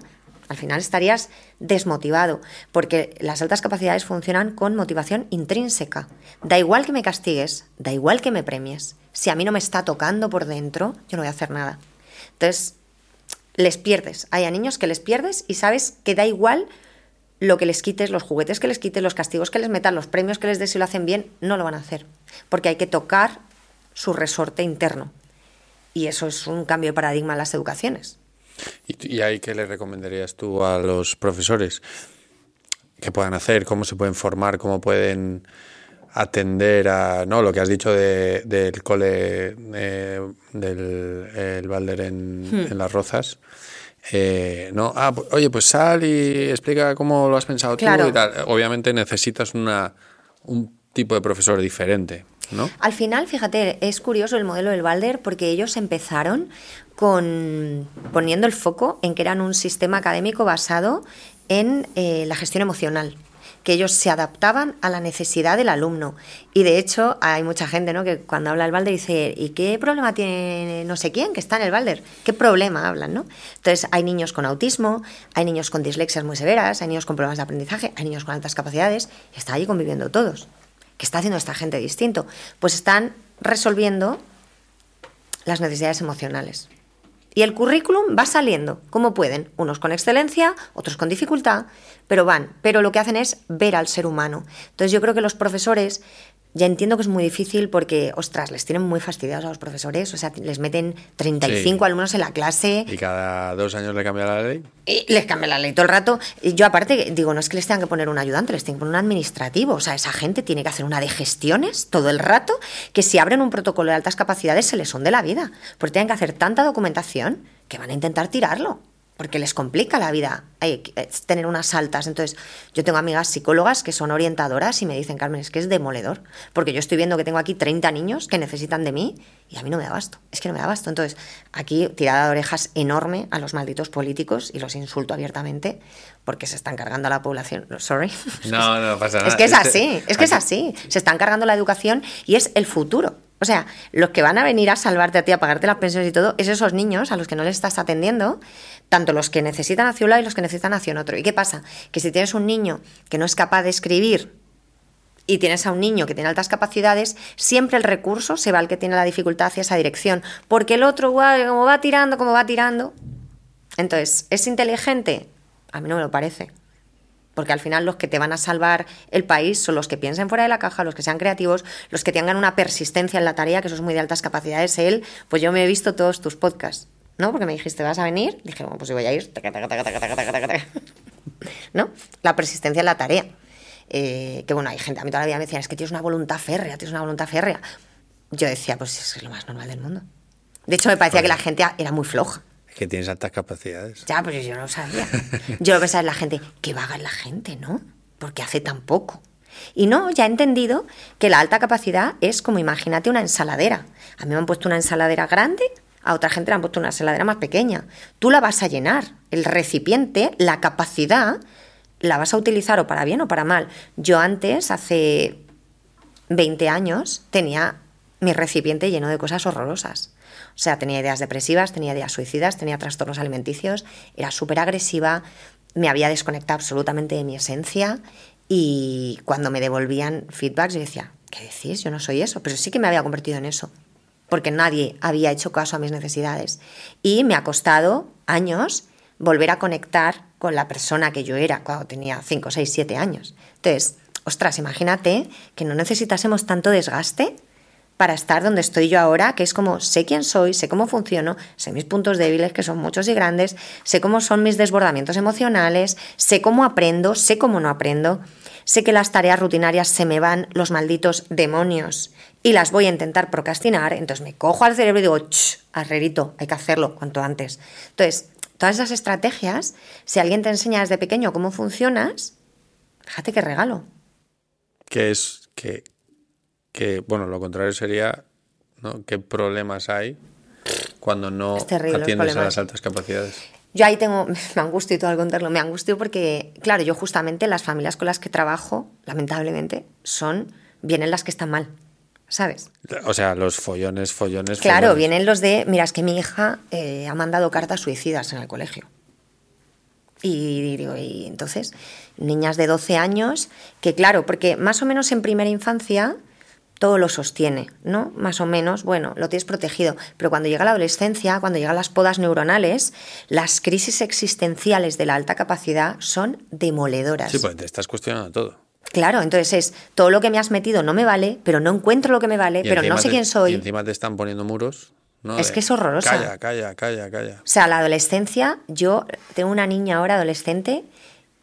Al final estarías desmotivado, porque las altas capacidades funcionan con motivación intrínseca. Da igual que me castigues, da igual que me premies. Si a mí no me está tocando por dentro, yo no voy a hacer nada. Entonces, les pierdes. Hay a niños que les pierdes y sabes que da igual lo que les quites, los juguetes que les quites, los castigos que les metas, los premios que les des si lo hacen bien, no lo van a hacer. Porque hay que tocar su resorte interno. Y eso es un cambio de paradigma en las educaciones. ¿Y, y ahí qué le recomendarías tú a los profesores? ¿Qué puedan hacer? ¿Cómo se pueden formar? ¿Cómo pueden atender a no lo que has dicho de, del cole eh, del el Balder en, Hmm. en las Rozas? Eh, no, ah, pu- oye, pues sal y explica cómo lo has pensado Claro. tú y tal. Obviamente necesitas una, un tipo de profesor diferente, ¿no? Al final, fíjate, es curioso el modelo del Balder porque ellos empezaron con poniendo el foco en que eran un sistema académico basado en eh, la gestión emocional que ellos se adaptaban a la necesidad del alumno. Y de hecho, hay mucha gente ¿no? que cuando habla del Balder dice, ¿y qué problema tiene no sé quién que está en el Balder? ¿Qué problema hablan? ¿no? Entonces, hay niños con autismo, hay niños con dislexias muy severas, hay niños con problemas de aprendizaje, hay niños con altas capacidades, y están allí conviviendo todos. ¿Qué está haciendo esta gente distinto? Pues están resolviendo las necesidades emocionales. Y el currículum va saliendo, como pueden, unos con excelencia, otros con dificultad, pero van, pero lo que hacen es ver al ser humano. Entonces yo creo que los profesores, ya entiendo que es muy difícil porque, ostras, les tienen muy fastidiados a los profesores, o sea, les meten 35 Sí. alumnos en la clase, Y cada dos años le cambia la ley. y les cambia la ley todo el rato. Y yo aparte digo, no es que les tengan que poner un ayudante, les tienen que poner un administrativo. O sea, esa gente tiene que hacer una de gestiones todo el rato, que si abren un protocolo de altas capacidades se les hunde la vida. Porque tienen que hacer tanta documentación que van a intentar tirarlo. Porque les complica la vida eh, eh, tener unas altas. Entonces, yo tengo amigas psicólogas que son orientadoras y me dicen, Carmen, es que es demoledor. Porque yo estoy viendo que tengo aquí 30 niños que necesitan de mí y a mí no me da abasto. Es que no me da abasto. Entonces, aquí tirada de orejas enorme a los malditos políticos y los insulto abiertamente porque se están cargando a la población. Sorry. No, no pasa nada. Es que es Este- así, es que es así. Se están cargando la educación y es el futuro. O sea, los que van a venir a salvarte a ti, a pagarte las pensiones y todo, es esos niños a los que no les estás atendiendo, tanto los que necesitan hacia un lado y los que necesitan hacia otro. ¿Y qué pasa? Que si tienes un niño que no es capaz de escribir y tienes a un niño que tiene altas capacidades, siempre el recurso se va al que tiene la dificultad hacia esa dirección. Porque el otro, como va tirando, como va tirando. Entonces, ¿es inteligente? A mí no me lo parece. Porque al final los que te van a salvar el país son los que piensen fuera de la caja, los que sean creativos, los que tengan una persistencia en la tarea, que eso es muy de altas capacidades. Él, pues yo me he visto todos tus podcasts, ¿no? Porque me dijiste, ¿vas a venir? Dije, bueno, pues yo voy a ir. Taca, taca, taca. ¿No? La persistencia en la tarea. Eh, que bueno, hay gente, a mí toda la vida me decían, es que tienes una voluntad férrea, tienes una voluntad férrea. Yo decía, pues es lo más normal del mundo. De hecho, me parecía que la gente era muy floja. Es que tienes altas capacidades. Ya, pues yo no lo sabía. Yo lo pensaba en la gente, que vaga la gente, ¿no? Porque hace tan poco. Y no, ya he entendido que la alta capacidad es como imagínate una ensaladera. A mí me han puesto una ensaladera grande, a otra gente le han puesto una ensaladera más pequeña. Tú la vas a llenar. El recipiente, la capacidad, la vas a utilizar o para bien o para mal. Yo antes, hace 20 años, tenía mi recipiente lleno de cosas horrorosas. O sea, tenía ideas depresivas, tenía ideas suicidas, tenía trastornos alimenticios, era súper agresiva, me había desconectado absolutamente de mi esencia y cuando me devolvían feedbacks yo decía, ¿qué decís? Yo no soy eso, pero sí que me había convertido en eso, porque nadie había hecho caso a mis necesidades. Y me ha costado años volver a conectar con la persona que yo era cuando tenía 5, 6, 7 años. Entonces, ostras, imagínate que no necesitásemos tanto desgaste para estar donde estoy yo ahora, que es como sé quién soy, sé cómo funciono, sé mis puntos débiles, que son muchos y grandes, sé cómo son mis desbordamientos emocionales, sé cómo aprendo, sé cómo no aprendo, sé que las tareas rutinarias se me van los malditos demonios y las voy a intentar procrastinar, entonces me cojo al cerebro y digo, ¡Ch! Arrerito, hay que hacerlo cuanto antes. Entonces, todas esas estrategias, si alguien te enseña desde pequeño cómo funcionas, fíjate qué regalo. Que es que, que, bueno, lo contrario sería, ¿no? ¿Qué problemas hay cuando no atiendes a las altas capacidades? Yo ahí tengo, me angustio y todo al contarlo, me angustio porque, claro, yo justamente las familias con las que trabajo, lamentablemente, son, vienen las que están mal, ¿sabes? O sea, los follones, follones, Claro, follones. vienen los de, mira, es que mi hija eh, ha mandado cartas suicidas en el colegio. Y digo, y entonces, niñas de 12 años, que claro, porque más o menos en primera infancia todo lo sostiene, ¿no? Más o menos, bueno, lo tienes protegido. Pero cuando llega la adolescencia, cuando llegan las podas neuronales, las crisis existenciales de la alta capacidad son demoledoras. Sí, pues te estás cuestionando todo. Claro, entonces es todo lo que me has metido no me vale, pero no encuentro lo que me vale, Y pero no sé te- quién soy. Y encima te están poniendo muros. ¿no? Es De, que es horrorosa. Calla, calla, calla, calla. O sea, la adolescencia, yo tengo una niña ahora adolescente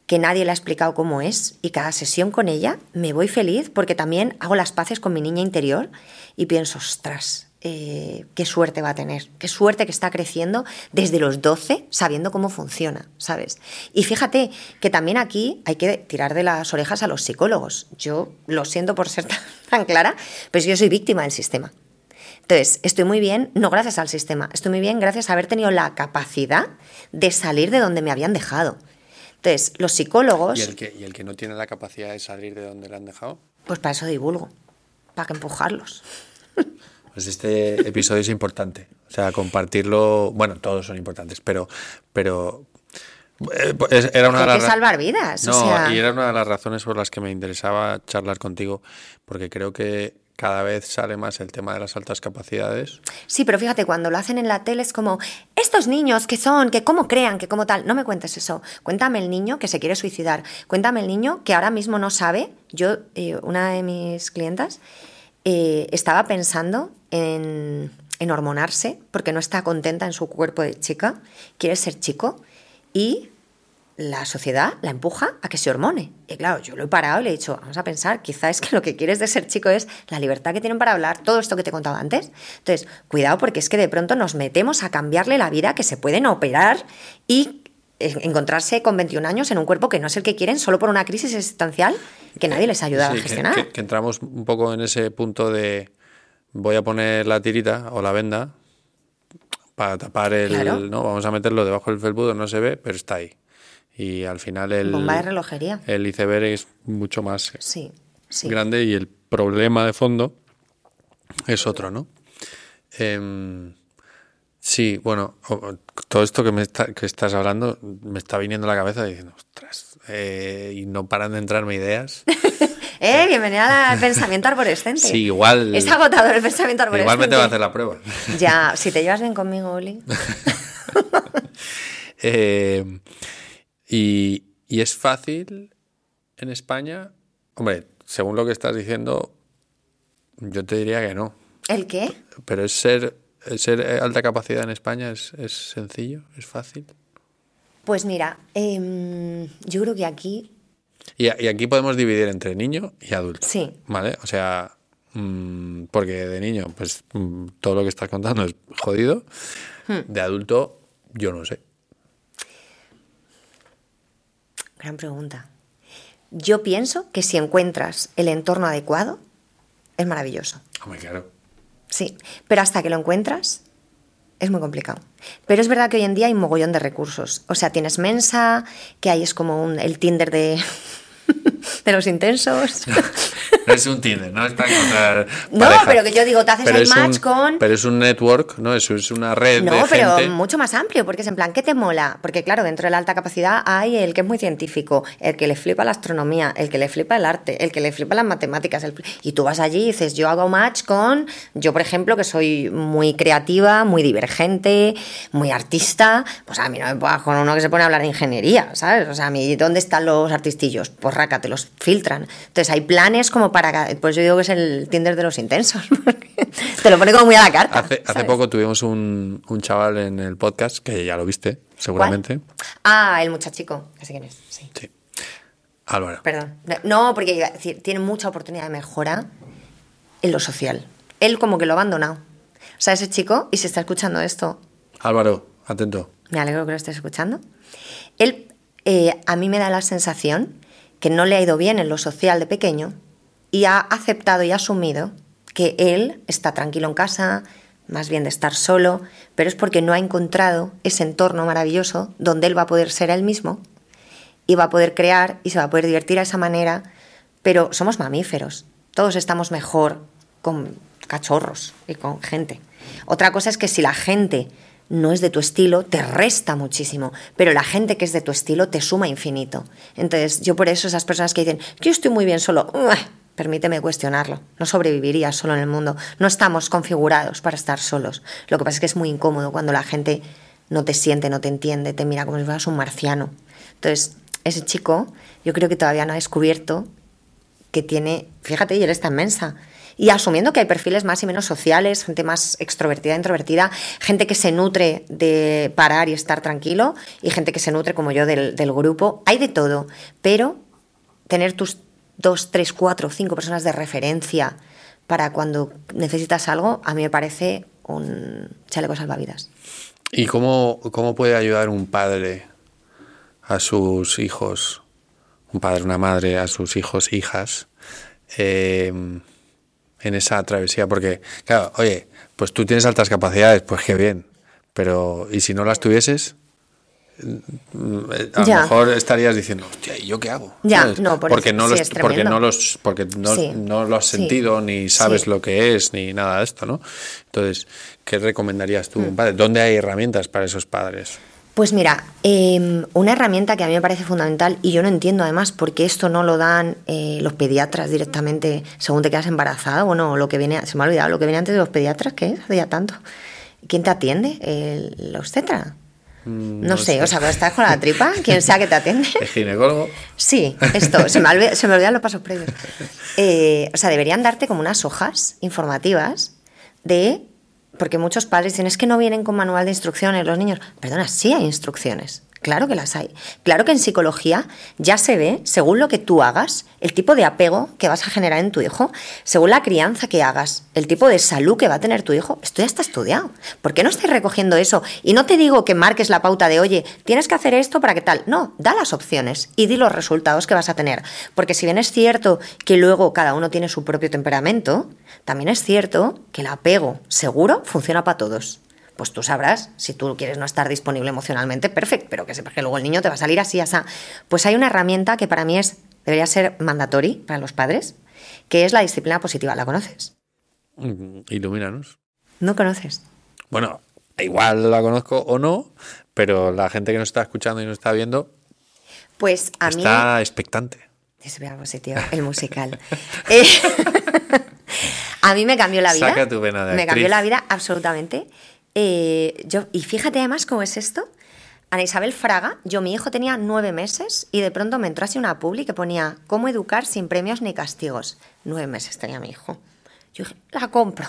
que nadie le ha explicado cómo es y cada sesión con ella me voy feliz porque también hago las paces con mi niña interior y pienso, ostras, eh, qué suerte va a tener, qué suerte que está creciendo desde los 12 sabiendo cómo funciona, ¿sabes? Y fíjate que también aquí hay que tirar de las orejas a los psicólogos. Yo lo siento por ser tan, tan clara, pero yo soy víctima del sistema. Entonces, estoy muy bien, no gracias al sistema, estoy muy bien gracias a haber tenido la capacidad de salir de donde me habían dejado. Entonces, los psicólogos, ¿Y el, que, ¿Y el que no tiene la capacidad de salir de donde le han dejado? pues para eso divulgo, para que empujarlos. Pues este episodio es importante. O sea, compartirlo. Bueno, todos son importantes, pero. pero eh, era una de Hay las salvar vidas. No, o sea, y era una de las razones por las que me interesaba charlar contigo, porque creo que cada vez sale más el tema de las altas capacidades. Sí, pero fíjate, cuando lo hacen en la tele es como, estos niños que son, que cómo crean, que como tal. No me cuentes eso. Cuéntame el niño que se quiere suicidar. Cuéntame el niño que ahora mismo no sabe. Yo, eh, una de mis clientas, eh, estaba pensando en, en hormonarse porque no está contenta en su cuerpo de chica, quiere ser chico y la sociedad la empuja a que se hormone. Y claro, yo lo he parado y le he dicho, vamos a pensar, quizá es que lo que quieres de ser chico es la libertad que tienen para hablar, todo esto que te he contado antes. Entonces, cuidado porque es que de pronto nos metemos a cambiarle la vida, que se pueden operar y encontrarse con 21 años en un cuerpo que no es el que quieren solo por una crisis existencial que nadie les ayuda Sí, a que- gestionar. Que, que entramos un poco en ese punto de voy a poner la tirita o la venda para tapar el. Claro. ¿no? Vamos a meterlo debajo del felpudo, no se ve, pero está ahí. Y al final el, Bomba de relojería. el iceberg es mucho más Sí, sí. grande y el problema de fondo es otro, ¿no? Em, sí, bueno, todo esto que, me está- que estás hablando me está viniendo a la cabeza diciendo, ostras, eh, y no paran de entrarme ideas. Eh, bienvenida al pensamiento arborescente. Sí, igual. Es agotador el pensamiento arborescente. Igual me tengo que hacer la prueba. Ya, si te llevas bien conmigo, Oli. Eh, y, y es fácil en España. Hombre, según lo que estás diciendo, yo te diría que no. ¿El qué? Pero es ser, ser alta capacidad en España es, es sencillo, es fácil. Pues mira, em, yo creo que aquí Y, aquí podemos dividir entre niño y adulto. Sí. ¿Vale? O sea, mm, porque de niño, pues mm, todo lo que estás contando es jodido. Hmm. De adulto, yo no sé. Gran pregunta. Yo pienso que si encuentras el entorno adecuado, es maravilloso. Hombre, claro. Sí, pero hasta que lo encuentras, es muy complicado. Pero es verdad que hoy en día hay un mogollón de recursos. O sea, tienes Mensa, que ahí es como un- el Tinder de, de los intensos. No es un Tinder, no es para encontrar No, pareja. pero que yo digo, te haces Pero el match un- con- Pero es un network, ¿no? Eso es una red No, de pero gente. mucho más amplio, porque es en plan, ¿qué te mola? Porque claro, dentro de la alta capacidad hay el que es muy científico, el que le flipa la astronomía, el que le flipa el arte, el que le flipa las matemáticas. el- Y tú vas allí y dices, yo hago match con, yo por ejemplo, que soy muy creativa, muy divergente, muy artista, pues a mí no me pongas con uno que se pone a hablar de ingeniería, ¿sabes? O sea, a mí, ¿dónde están los artistillos? Pues raca, te los filtran. Entonces hay planes como para, pues yo digo que es el Tinder de los intensos, te lo pone como muy a la carta. Hace, poco tuvimos un, un chaval en el podcast, que ya lo viste, seguramente. Ah, el muchachico. Sé quién es. Sí. Sí. Álvaro. Perdón. No, porque iba a decir, tiene mucha oportunidad de mejora en lo social. Él como que lo ha abandonado. O sea, ese chico, y si está escuchando esto, Álvaro, atento. me alegro que lo estés escuchando. Él, eh, a mí me da la sensación que no le ha ido bien en lo social de pequeño y ha aceptado y asumido que él está tranquilo en casa, más bien de estar solo, pero es porque no ha encontrado ese entorno maravilloso donde él va a poder ser él mismo y va a poder crear y se va a poder divertir a esa manera, pero somos mamíferos, todos estamos mejor con cachorros y con gente. Otra cosa es que si la gente no es de tu estilo, te resta muchísimo, pero la gente que es de tu estilo te suma infinito. Entonces, yo por eso esas personas que dicen, yo estoy muy bien solo. Permíteme cuestionarlo. No sobrevivirías solo en el mundo. No estamos configurados para estar solos. Lo que pasa es que es muy incómodo cuando la gente no te siente, no te entiende, te mira como si fueras un marciano. Entonces, ese chico, yo creo que todavía no ha descubierto que tiene, fíjate, y él está inmensa. Y asumiendo que hay perfiles más y menos sociales, gente más extrovertida, introvertida, gente que se nutre de parar y estar tranquilo, y gente que se nutre, como yo, del, del grupo. Hay de todo, pero tener tus dos, tres, cuatro, cinco personas de referencia para cuando necesitas algo, a mí me parece un chaleco salvavidas. ¿Y cómo, cómo puede ayudar un padre a sus hijos, un padre, una madre, a sus hijos, hijas, eh, en esa travesía? Porque, claro, oye, pues tú tienes altas capacidades, pues qué bien, pero ¿y si no las tuvieses? A lo mejor estarías diciendo, hostia, ¿y yo qué hago? Ya, no, por porque, eso, no sí, los, porque no los porque no, Sí. no lo has Sí. sentido ni sabes lo que es ni nada de esto, ¿no? Entonces, ¿qué recomendarías tú, Mm. padre? ¿Dónde hay herramientas para esos padres? Pues mira, eh, una herramienta que a mí me parece fundamental y yo no entiendo además por qué esto no lo dan eh, los pediatras directamente según te quedas embarazada. Bueno, lo que viene, se me ha olvidado, lo que viene antes de los pediatras, ¿qué es? Hace ya tanto. ¿Quién te atiende? ¿El obstetra? Mm, No, sé, o sea, cuando estás con la tripa, ¿quién sea que te atiende? ¿El ginecólogo? Sí, esto, se me, olvida- se me olvidan los pasos previos. Eh, o sea, deberían darte como unas hojas informativas de. Porque muchos padres dicen, es que no vienen con manual de instrucciones los niños. Perdona, sí hay instrucciones. Claro que las hay. Claro que en psicología ya se ve, según lo que tú hagas, el tipo de apego que vas a generar en tu hijo, según la crianza que hagas, el tipo de salud que va a tener tu hijo. Esto ya está estudiado. ¿Por qué no estáis recogiendo eso? Y no te digo que marques la pauta de, oye, tienes que hacer esto para que tal. No, da las opciones y di los resultados que vas a tener. Porque si bien es cierto que luego cada uno tiene su propio temperamento, también es cierto que el apego seguro funciona para todos. Pues tú sabrás, si tú quieres no estar disponible emocionalmente, perfecto, pero que sepas que luego el niño te va a salir así, así. Pues hay una herramienta que para mí es, debería ser mandatory para los padres, que es la disciplina positiva. ¿La conoces? Mm, Ilumínanos. ¿No conoces? Bueno, igual la conozco o no, pero la gente que nos está escuchando y nos está viendo Pues a mí... está expectante. Disciplina positiva, el musical. Eh, a mí me cambió la vida. Saca tu vena de Me cambió la vida absolutamente. Eh, yo, y fíjate además cómo es esto. Ana Isabel Fraga, yo mi hijo tenía nueve meses y de pronto me entró así una publi que ponía cómo educar sin premios ni castigos. Nueve meses tenía mi hijo. Yo dije, la compro.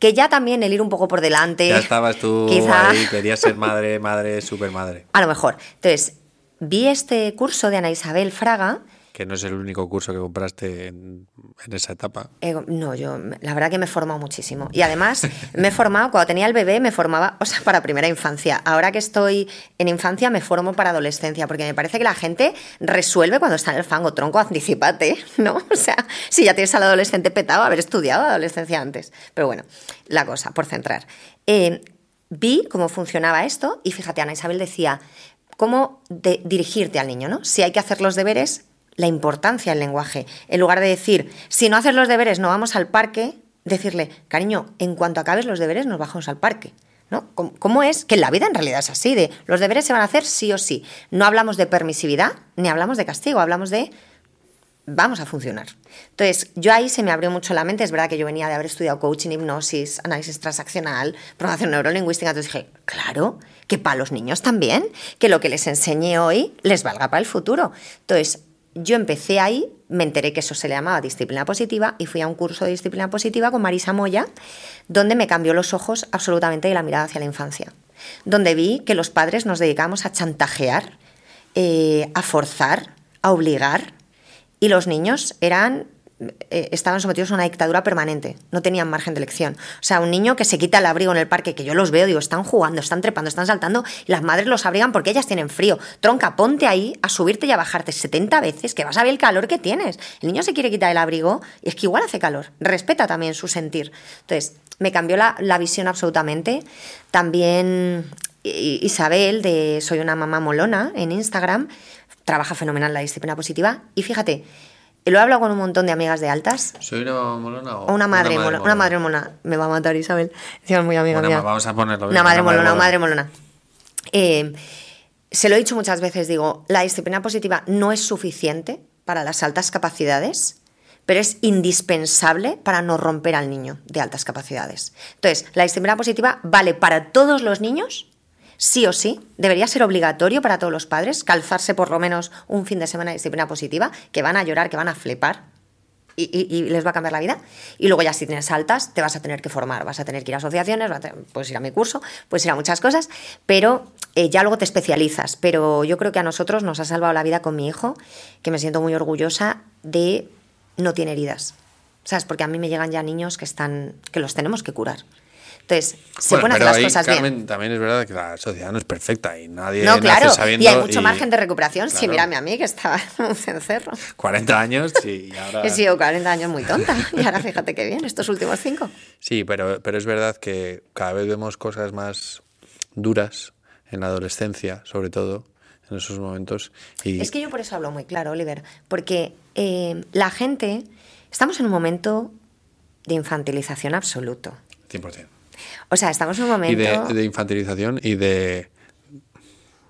Que ya también el ir un poco por delante. Ya estabas tú quizá- ahí, querías ser madre, madre, super madre. A lo mejor. Entonces, vi este curso de Ana Isabel Fraga Que no es el único curso que compraste en, esa etapa. Eh, no, yo la verdad que me he formado muchísimo. Y además me he formado, cuando tenía el bebé me formaba, o sea, para primera infancia. Ahora que estoy en infancia me formo para adolescencia, porque me parece que la gente resuelve cuando está en el fango. Tronco, anticipate, ¿no? O sea, si ya tienes al adolescente petado, haber estudiado adolescencia antes. Pero bueno, la cosa, por centrar. Eh, vi cómo funcionaba esto y fíjate, Ana Isabel decía, cómo dirigirte al niño, ¿no? Si hay que hacer los deberes, la importancia del lenguaje. En lugar de decir, si no haces los deberes, no vamos al parque, decirle, cariño, en cuanto acabes los deberes, nos bajamos al parque. ¿No? ¿Cómo, es? Que la vida en realidad es así, de los deberes se van a hacer sí o sí. No hablamos de permisividad, ni hablamos de castigo, hablamos de vamos a funcionar. Entonces, yo ahí se me abrió mucho la mente. Es verdad que yo venía de haber estudiado coaching, hipnosis, análisis transaccional, programación neurolingüística. Entonces dije, claro, que para los niños también, que lo que les enseñé hoy les valga para el futuro. Entonces, yo empecé ahí, me enteré que eso se le llamaba disciplina positiva y fui a un curso de disciplina positiva con Marisa Moya, donde me cambió los ojos absolutamente y la mirada hacia la infancia. Donde vi que los padres nos dedicamos a chantajear, eh, a forzar, a obligar, y los niños eran eh, estaban sometidos a una dictadura permanente, no tenían margen de elección. O sea, un niño que se quita el abrigo en el parque, que yo los veo, digo, están jugando, están trepando, están saltando, y las madres los abrigan porque ellas tienen frío. Tronca, ponte ahí a subirte y a bajarte 70 veces, que vas a ver el calor que tienes. El niño se quiere quitar el abrigo y es que igual hace calor. Respeta también su sentir. Entonces, me cambió la, la visión absolutamente. También Isabel, de Soy una mamá molona, en Instagram, trabaja fenomenal la disciplina positiva. Y fíjate, lo he hablado con un montón de amigas de altas. ¿Soy una molona o O una madre, molona, Una madre molona. Me va a matar Isabel. Encima muy amiga Una mía. ma- vamos a ponerlo bien, Una madre una madre molona, una madre molona. molona. Eh, se lo he dicho muchas veces, digo, la disciplina positiva no es suficiente para las altas capacidades, pero es indispensable para no romper al niño de altas capacidades. Entonces, la disciplina positiva vale para todos los niños, sí o sí, debería ser obligatorio para todos los padres calzarse por lo menos un fin de semana de disciplina positiva, que van a llorar, que van a flipar, y, les va a cambiar la vida. Y luego ya si tienes altas, te vas a tener que formar, vas a tener que ir a asociaciones, puedes ir a mi curso, puedes ir a muchas cosas, pero eh, ya luego te especializas. Pero yo creo que a nosotros nos ha salvado la vida con mi hijo, que me siento muy orgullosa de no tiene heridas. ¿Sabes? Porque a mí me llegan ya niños que están que los tenemos que curar. Entonces, se pueden hacer las cosas bien. También es verdad que la sociedad no es perfecta y nadie no, claro, Y hay mucho margen de recuperación. Sí, mírame a mí que estaba en un cencerro. 40 años y ahora... He sido 40 años muy tonta. Y ahora fíjate qué bien, estos últimos cinco. Sí, pero, pero es verdad que cada vez vemos cosas más duras en la adolescencia, sobre todo en esos momentos. Y... Es que yo por eso hablo muy claro, Oliver, porque eh, la gente, estamos en un momento de infantilización absoluto. 100%. O sea, estamos en un momento... Y de, infantilización y de...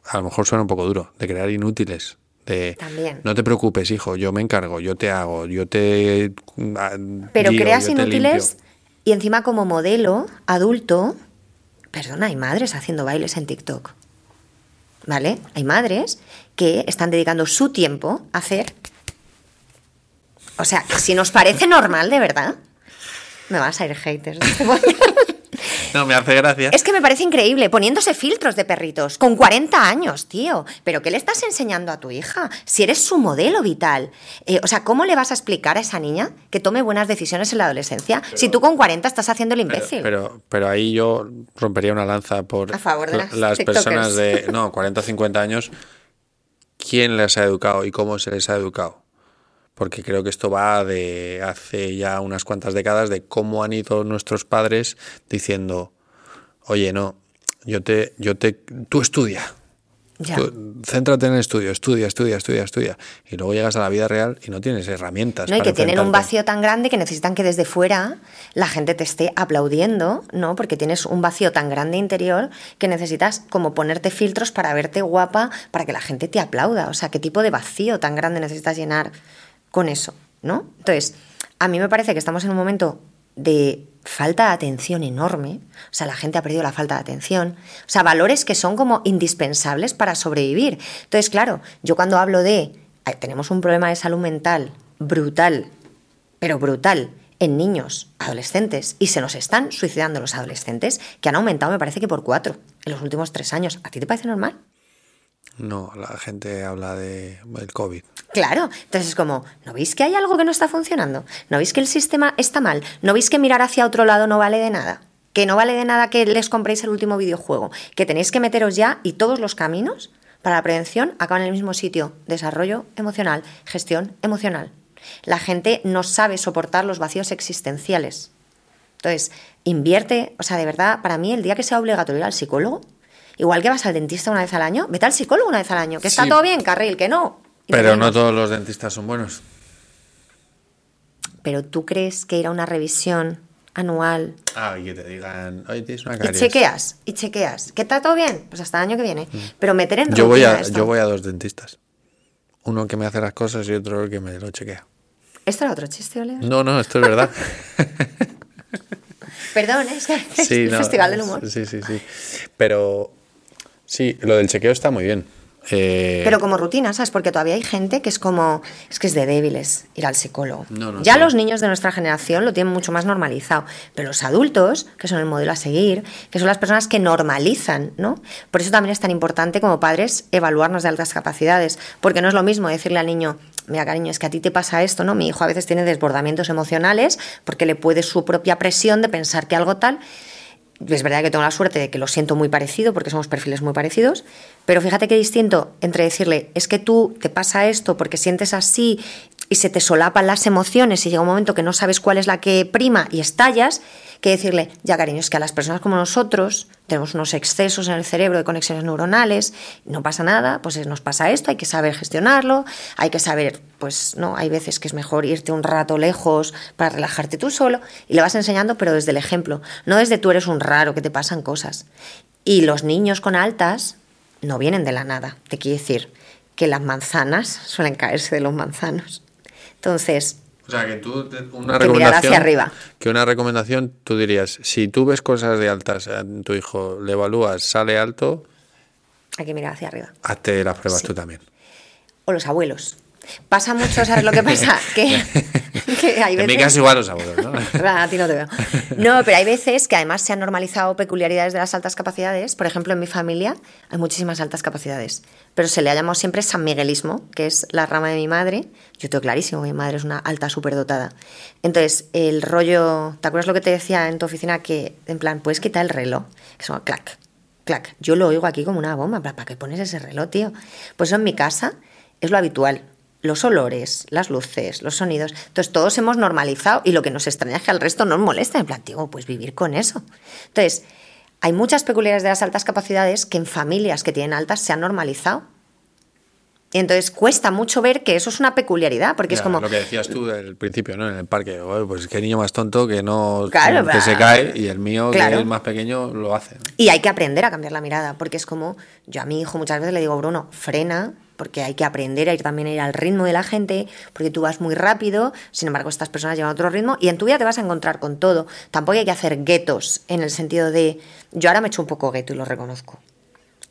A lo mejor suena un poco duro, de crear inútiles. De, También. No te preocupes, hijo, yo me encargo, yo te hago, yo te... Ah, Pero creas inútiles y encima como modelo adulto, perdona, hay madres haciendo bailes en TikTok. ¿Vale? Hay madres que están dedicando su tiempo a hacer... O sea, si nos parece normal, de verdad, me vas a ir haters. No, me hace gracia. Es que me parece increíble, poniéndose filtros de perritos, con 40 años, tío. ¿Pero qué le estás enseñando a tu hija? Si eres su modelo vital. Eh, o sea, ¿cómo le vas a explicar a esa niña que tome buenas decisiones en la adolescencia si tú con 40 estás haciendo el imbécil? Pero, pero, ahí yo rompería una lanza por a favor de las, personas de, no, 40 o 50 años. ¿Quién les ha educado y cómo se les ha educado? Porque creo que esto va de hace ya unas cuantas décadas de cómo han ido nuestros padres diciendo, oye, no, yo te, yo te, tú estudia, céntrate en el estudio, estudia, estudia, estudia, estudia. Y luego llegas a la vida real y no tienes herramientas. No, y que tienen un vacío tan grande que necesitan que desde fuera la gente te esté aplaudiendo, ¿no? Porque tienes un vacío tan grande interior que necesitas como ponerte filtros para verte guapa, para que la gente te aplauda. O sea, ¿qué tipo de vacío tan grande necesitas llenar? Con eso, ¿no? Entonces, a mí me parece que estamos en un momento de falta de atención enorme, o sea, la gente ha perdido la falta de atención, o sea, valores que son como indispensables para sobrevivir. Entonces, claro, yo cuando hablo de, tenemos un problema de salud mental brutal, pero brutal, en niños, adolescentes, y se nos están suicidando los adolescentes, que han aumentado, me parece que por cuatro en los últimos tres años. ¿A ti te parece normal? No, la gente habla de, del COVID. Claro, entonces es como, ¿no veis que hay algo que no está funcionando? ¿No veis que el sistema está mal? ¿No veis que mirar hacia otro lado no vale de nada? Que no vale de nada que les compréis el último videojuego, que tenéis que meteros ya y todos los caminos para la prevención acaban en el mismo sitio, desarrollo emocional, gestión emocional. La gente no sabe soportar los vacíos existenciales. Entonces, invierte, o sea, de verdad, para mí el día que sea obligatorio ir al psicólogo, Igual que vas al dentista una vez al año, vete al psicólogo una vez al año, que está todo bien, carril, que no. Pero no todos los dentistas son buenos. Pero tú crees que ir a una revisión anual. Ah, y que te digan, oye, tienes una caries. Y chequeas, y chequeas. ¿Que está todo bien? Pues hasta el año que viene. Mm. Pero meter en yo voy a Yo voy a dos dentistas. Uno que me hace las cosas y otro que me lo chequea. ¿Esto era otro chiste, Oliver? No, no, esto es verdad. Perdón, es que es el Festival del Humor. Sí, sí, sí. Pero Sí, lo del chequeo está muy bien. Eh, Pero como rutina, ¿sabes? Porque todavía hay gente que es como, es que es de débiles ir al psicólogo. ya los niños de nuestra generación lo tienen mucho más normalizado, pero los adultos, que son el modelo a seguir, que son las personas que normalizan, ¿no? Por eso también es tan importante como padres evaluarnos de altas capacidades, porque no es lo mismo decirle al niño, mira cariño, es que a ti te pasa esto, ¿no? Mi hijo a veces tiene desbordamientos emocionales porque le puede su propia presión de pensar que algo tal es verdad que tengo la suerte de que lo siento muy parecido porque somos perfiles muy parecidos, pero fíjate qué distinto entre decirle, es que tú te pasa esto porque sientes así y se te solapan las emociones y llega un momento que no sabes cuál es la que prima y estallas, que decirle, ya cariño, es que a las personas como nosotros tenemos unos excesos en el cerebro de conexiones neuronales, no pasa nada, pues nos pasa esto, hay que saber gestionarlo, hay que saber, pues no, hay veces que es mejor irte un rato lejos para relajarte tú solo y le vas enseñando, pero desde el ejemplo, no desde tú eres un raro que te pasan cosas. Y los niños con altas no vienen de la nada, te quiero decir que las manzanas suelen caerse de los manzanos. Entonces, O sea, que tú, una Que mirar hacia arriba. Que una recomendación, tú dirías, si tú ves cosas de altas en tu hijo, le evalúas, sale alto, Hay que mirar hacia arriba. hazte las pruebas tú también. O los abuelos. Pasa mucho, ¿sabes lo que pasa? Que, que hay En mi veces... caso igual los abuelos, ¿no? A ti no te veo. No, pero hay veces que además se han normalizado peculiaridades de las altas capacidades. Por ejemplo, en mi familia hay muchísimas altas capacidades, pero se le ha llamado siempre San Miguelismo, que es la rama de mi madre. Yo tengo clarísimo, mi madre es una alta superdotada. Entonces, el rollo, ¿te acuerdas lo que te decía en tu oficina? Que, en plan, puedes quitar el reloj, que son clac, clac. Yo lo oigo aquí como una bomba, ¿para qué pones ese reloj, tío? Pues eso en mi casa es lo habitual los olores, las luces, los sonidos. Entonces todos hemos normalizado y lo que nos extraña es que al resto no nos molesta. En plan, tío, pues vivir con eso. Entonces, hay muchas peculiaridades de las altas capacidades que en familias que tienen altas se han normalizado. Y entonces cuesta mucho ver que eso es una peculiaridad, porque es como... Lo que decías tú del principio, ¿no? En el parque, "Oye, pues qué niño más tonto que no Claro, que se cae y el mío, Claro. que es más pequeño, lo hace. Y hay que aprender a cambiar la mirada, porque es como, yo a mi hijo muchas veces le digo, Bruno, frena, porque hay que aprender a ir también a ir al ritmo de la gente, porque tú vas muy rápido, sin embargo estas personas llevan otro ritmo y en tu vida te vas a encontrar con todo. Tampoco hay que hacer guetos en el sentido de, yo ahora me he hecho un poco gueto y lo reconozco.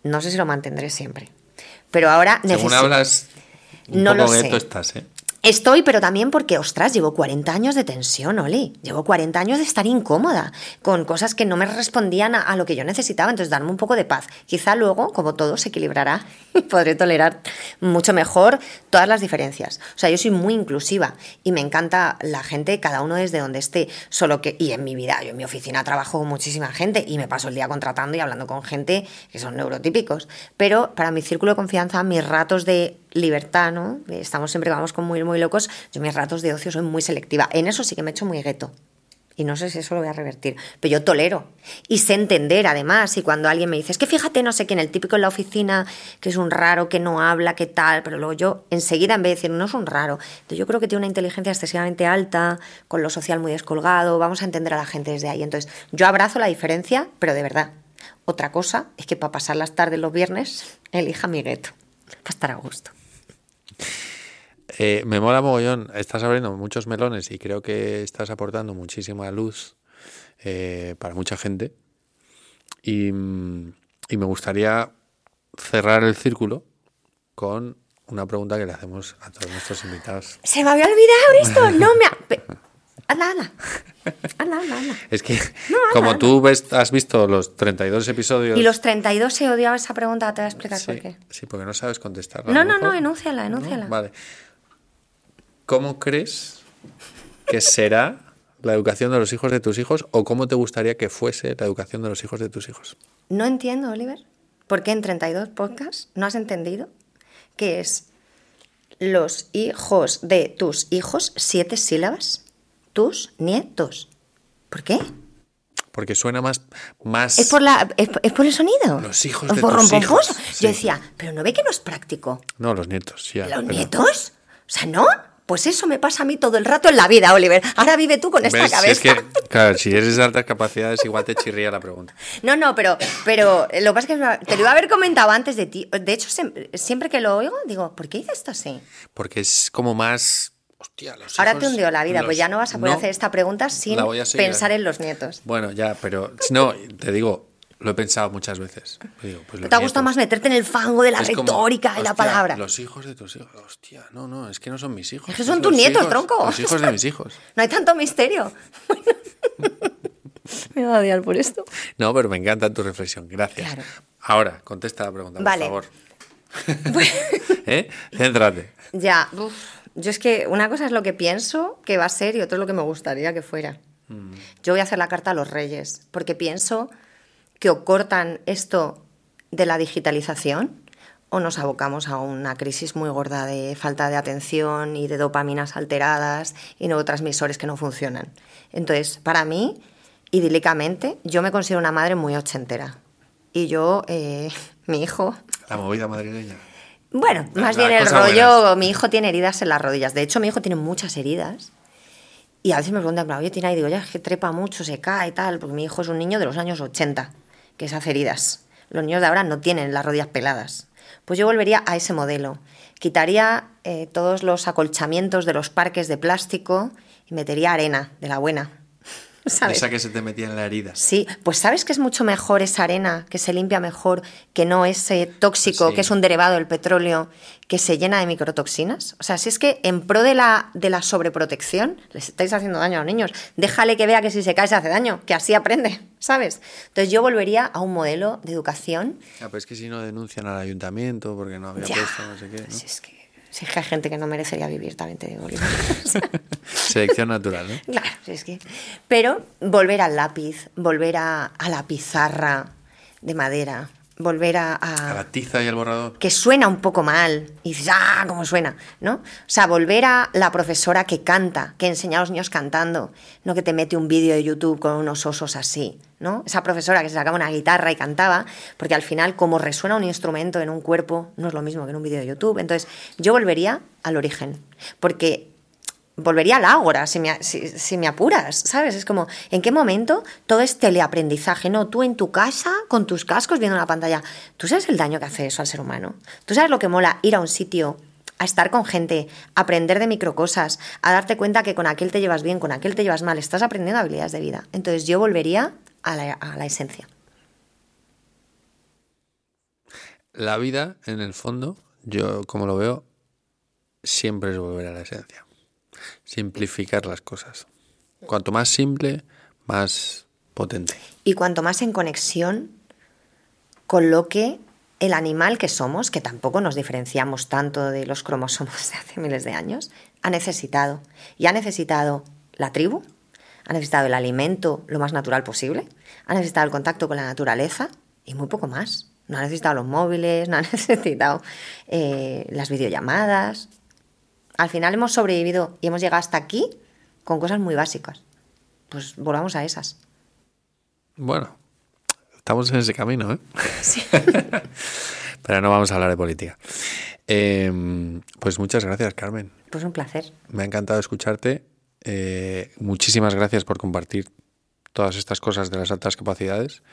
No sé si lo mantendré siempre. Pero ahora Según necesito... hablas, un No poco lo sé. estás, ¿eh? Estoy, pero también porque, ostras, llevo 40 años de tensión, Oli. Llevo 40 años de estar incómoda con cosas que no me respondían a, a lo que yo necesitaba. Entonces, darme un poco de paz. Quizá luego, como todo, se equilibrará y podré tolerar mucho mejor todas las diferencias. O sea, yo soy muy inclusiva y me encanta la gente, cada uno desde donde esté. Solo que, y en mi vida, yo en mi oficina trabajo con muchísima gente y me paso el día contratando y hablando con gente que son neurotípicos. Pero para mi círculo de confianza, mis ratos de libertad, ¿no? Estamos siempre vamos con muy, muy locos. Yo mis ratos de ocio soy muy selectiva. En eso sí que me echo muy gueto. Y no sé si eso lo voy a revertir. Pero yo tolero. Y sé entender, además. Y cuando alguien me dice, es que fíjate, no sé quién, el típico en la oficina, que es un raro, que no habla, que tal. Pero luego yo, enseguida, en vez de decir, no es un raro. Yo creo que tiene una inteligencia excesivamente alta, con lo social muy descolgado. Vamos a entender a la gente desde ahí. Entonces yo abrazo la diferencia, pero de verdad. Otra cosa es que para pasar las tardes los viernes, elija mi gueto. Para estar a gusto. Eh, me mola mogollón, estás abriendo muchos melones y creo que estás aportando muchísima luz eh, para mucha gente. Y, mm, y me gustaría cerrar el círculo con una pregunta que le hacemos a todos nuestros invitados. Se me había olvidado esto. No me. ha- Anda, anda. Anda, anda, anda. Es que, como tú ves, has visto los 32 episodios. Y los 32 he odiado esa pregunta, te voy a explicar sí, por qué. sí, porque no sabes contestarla. No, no, no, enúnciala, enúnciala. Vale. ¿Cómo crees que será la educación de los hijos de tus hijos o cómo te gustaría que fuese la educación de los hijos de tus hijos? No entiendo, Oliver, por qué en 32 podcasts no has entendido que es los hijos de tus hijos, siete sílabas, tus nietos. ¿Por qué? Porque suena más. más Es por, la, es, es por el sonido. Los hijos de por tus hijos, sí. Yo decía, pero ¿no ve que no es práctico? No, los nietos, ya. ¿Los pero- nietos? O sea, ¿no? Pues eso me pasa a mí todo el rato en la vida, Oliver. Ahora vive tú con esta ¿Ves? Si cabeza. es que, claro, si eres de altas capacidades, igual te chirría la pregunta. No, no, pero, pero lo que pasa es que te lo iba a haber comentado antes de ti. De hecho, siempre que lo oigo, digo, ¿por qué dices esto así? Porque es como más. Hostia, los Ahora hijos- te hundió la vida, los- pues ya no vas a poder No, hacer esta pregunta sin pensar en los nietos. Bueno, ya, pero. No, te digo, lo he pensado muchas veces. Digo, pues ¿Te ha gustado nietos. más meterte en el fango de la Es como, retórica y la palabra? Los hijos de tus hijos. Hostia, no, no, es que no son mis hijos. Es que son tus nietos, hijos- tronco. Los hijos de mis hijos. No hay tanto misterio. me va a odiar por esto. No, pero me encanta tu reflexión. Gracias. Claro. Ahora, contesta la pregunta, por Vale. favor. ¿Eh? Céntrate. Ya, uf. yo es que una cosa es lo que pienso que va a ser y otra es lo que me gustaría que fuera. Yo voy a hacer la carta a los reyes, porque pienso que o cortan esto de la digitalización o nos abocamos a una crisis muy gorda de falta de atención y de dopaminas alteradas y neurotransmisores que no funcionan. Entonces, para mí, idílicamente, yo me considero una madre muy ochentera. Y yo, eh, mi hijo, La movida madrileña. bueno, más la bien el rollo, buena. mi hijo tiene heridas en las rodillas. De hecho, mi hijo tiene muchas heridas. Y a veces me preguntan, oye, tiene ahí, digo, ya, es que trepa mucho, se cae y tal, porque mi hijo es un niño de los años 80, que hace heridas. Los niños de ahora no tienen las rodillas peladas. Pues yo volvería a ese modelo. Quitaría eh, todos los acolchamientos de los parques de plástico y metería arena, de la buena. ¿Sabes? Esa que se te metía en la herida. Sí, pues sabes que es mucho mejor esa arena, que se limpia mejor, que no ese tóxico, Sí. que es un derivado del petróleo, que se llena de microtoxinas. O sea, si es que en pro de la, de la sobreprotección, les estáis haciendo daño a los niños, déjale que vea que si se cae se hace daño, que así aprende, ¿sabes? Entonces yo volvería a un modelo de educación. Ah, pero es que si no denuncian al ayuntamiento porque no había Ya, puesto no sé qué. ¿no? si es que, si es que hay gente que no merecería vivir, también te digo. Selección natural, ¿no? Claro, es que. Pero volver al lápiz, volver a, a la pizarra de madera, volver a, a- A la tiza y al borrador. que suena un poco mal y dices, ¡ah! ¿Cómo suena? ¿No? O sea, volver a la profesora que canta, que enseña a los niños cantando, no que te mete un vídeo de YouTube con unos osos así, ¿no? Esa profesora que se sacaba una guitarra y cantaba, porque al final, como resuena un instrumento en un cuerpo, no es lo mismo que en un vídeo de YouTube. Entonces, yo volvería al origen, porque volvería al ágora si me, si, me apuras, ¿sabes? Es como, ¿en qué momento todo es teleaprendizaje? No, tú en tu casa, con tus cascos, viendo una pantalla. ¿Tú sabes el daño que hace eso al ser humano? ¿Tú sabes lo que mola ir a un sitio, a estar con gente, a aprender de microcosas, a darte cuenta que con aquel te llevas bien, con aquel te llevas mal, estás aprendiendo habilidades de vida? Entonces yo volvería la, a la esencia. La vida, en el fondo, yo como lo veo, siempre es volver a la esencia. Simplificar las cosas. Cuanto más simple, más potente. Y cuanto más en conexión con lo que el animal que somos, que tampoco nos diferenciamos tanto de los cromosomos de hace miles de años, ha necesitado. Y ha necesitado la tribu, ha necesitado el alimento lo más natural posible, ha necesitado el contacto con la naturaleza y muy poco más. No ha necesitado los móviles, no ha necesitado eh, las videollamadas. Al final hemos sobrevivido y hemos llegado hasta aquí con cosas muy básicas. Pues volvamos a esas. Bueno, estamos en ese camino, ¿eh? Sí. Pero no vamos a hablar de política. Eh, pues muchas gracias, Carmen. Pues un placer. Me ha encantado escucharte. Eh, muchísimas gracias por compartir todas estas cosas de las altas capacidades.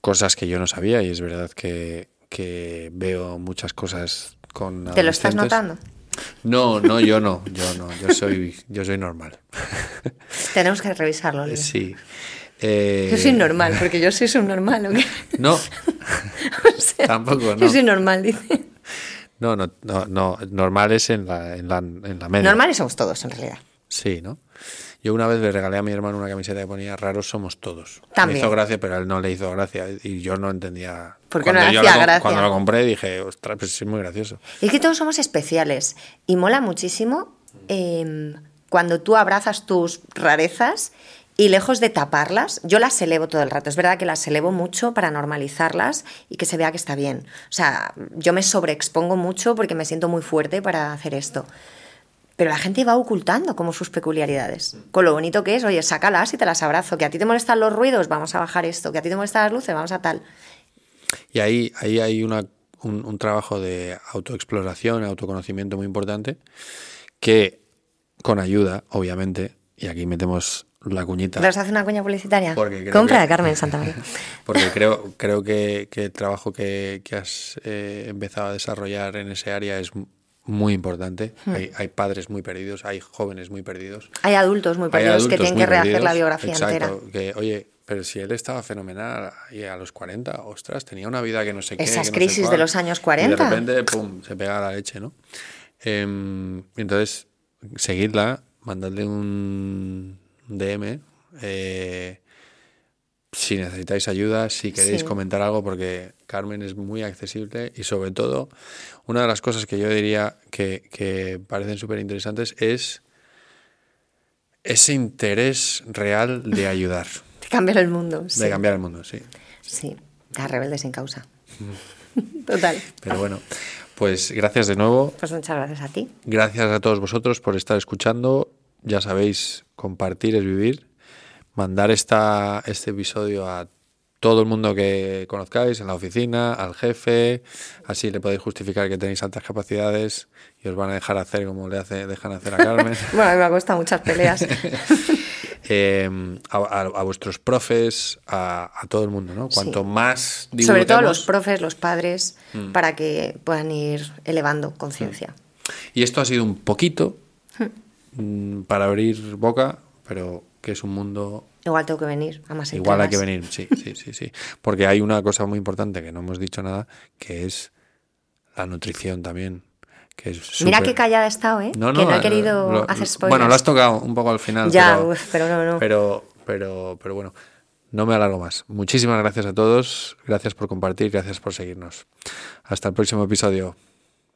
Cosas que yo no sabía y es verdad que, que veo muchas cosas con ¿Te lo estás notando? No, no, yo no, yo no, yo soy, yo soy normal. Tenemos que revisarlo. Sí. Eh, Yo soy normal, porque yo soy subnormal. ¿o qué? No, O sea, Tampoco, no. Yo soy normal, dice. no, no, no, no, normal es en la, en la, en la media. Normales somos todos, en realidad. Sí, ¿no? Yo una vez le regalé a mi hermano una camiseta que ponía raros somos todos. También. Me hizo gracia, pero a él no le hizo gracia y yo no entendía. ¿Por qué no yo hacía lo gracia? Cuando lo compré dije, ostras, pues es muy gracioso. Es que todos somos especiales y mola muchísimo eh, cuando tú abrazas tus rarezas y lejos de taparlas, yo las elevo todo el rato. Es verdad que las elevo mucho para normalizarlas y que se vea que está bien. O sea, yo me sobreexpongo mucho porque me siento muy fuerte para hacer esto. Pero la gente va ocultando como sus peculiaridades. Con lo bonito que es, oye, sácalas y te las abrazo. Que a ti te molestan los ruidos, vamos a bajar esto. Que a ti te molestan las luces, vamos a tal. Y ahí, ahí hay una, un, un trabajo de autoexploración, autoconocimiento muy importante, que con ayuda, obviamente, y aquí metemos la cuñita. ¿Les hace una cuña publicitaria? Compra de Carmen Santamaría. Porque creo, creo que, que el trabajo que, que has eh, empezado a desarrollar en ese área es muy importante. Hmm. Hay, hay padres muy perdidos, hay jóvenes muy perdidos. Hay adultos muy perdidos que adultos tienen muy que rehacer la perdidos. biografía Exacto, entera. Que, oye, pero si él estaba fenomenal y a los 40, ostras, tenía una vida que no sé qué. Esas que no crisis de los años Y 40. de repente, pum, se pega la leche, ¿no? Em, entonces, seguidla, mandadle un DM. eh, si necesitáis ayuda, si queréis Sí. comentar algo, porque Carmen es muy accesible y sobre todo, una de las cosas que yo diría que, que parecen súper interesantes es ese interés real de ayudar, De cambiar el mundo. Sí. de cambiar el mundo, sí. Sí, a rebelde sin causa. Total. Pero bueno, pues gracias de nuevo. Pues muchas gracias a ti. Gracias a todos vosotros por estar escuchando. Ya sabéis, compartir es vivir. Mandar esta, este episodio a todo el mundo que conozcáis, en la oficina, al jefe. Así le podéis justificar que tenéis altas capacidades y os van a dejar hacer como le hace, dejan hacer a Carmen. Bueno, a mí me ha costado muchas peleas. eh, a, a- a vuestros profes, a, a todo el mundo, ¿no? Cuanto más Sobre todo los profes, los padres, Mm. para que puedan ir elevando conciencia. Y esto ha sido un poquito mm, para abrir boca, pero que es un mundo Igual tengo que venir a más igual hay que venir, sí, sí, sí, sí. Porque hay una cosa muy importante que no hemos dicho nada, que es la nutrición también. Que es Mira qué callada he estado, ¿eh? No, que no, no he querido lo- hacer spoilers. Bueno, lo has tocado un poco al final. Ya, pero, uf, pero no, no. Pero, pero, pero bueno, no me alargo más. Muchísimas gracias a todos. Gracias por compartir, gracias por seguirnos. Hasta el próximo episodio.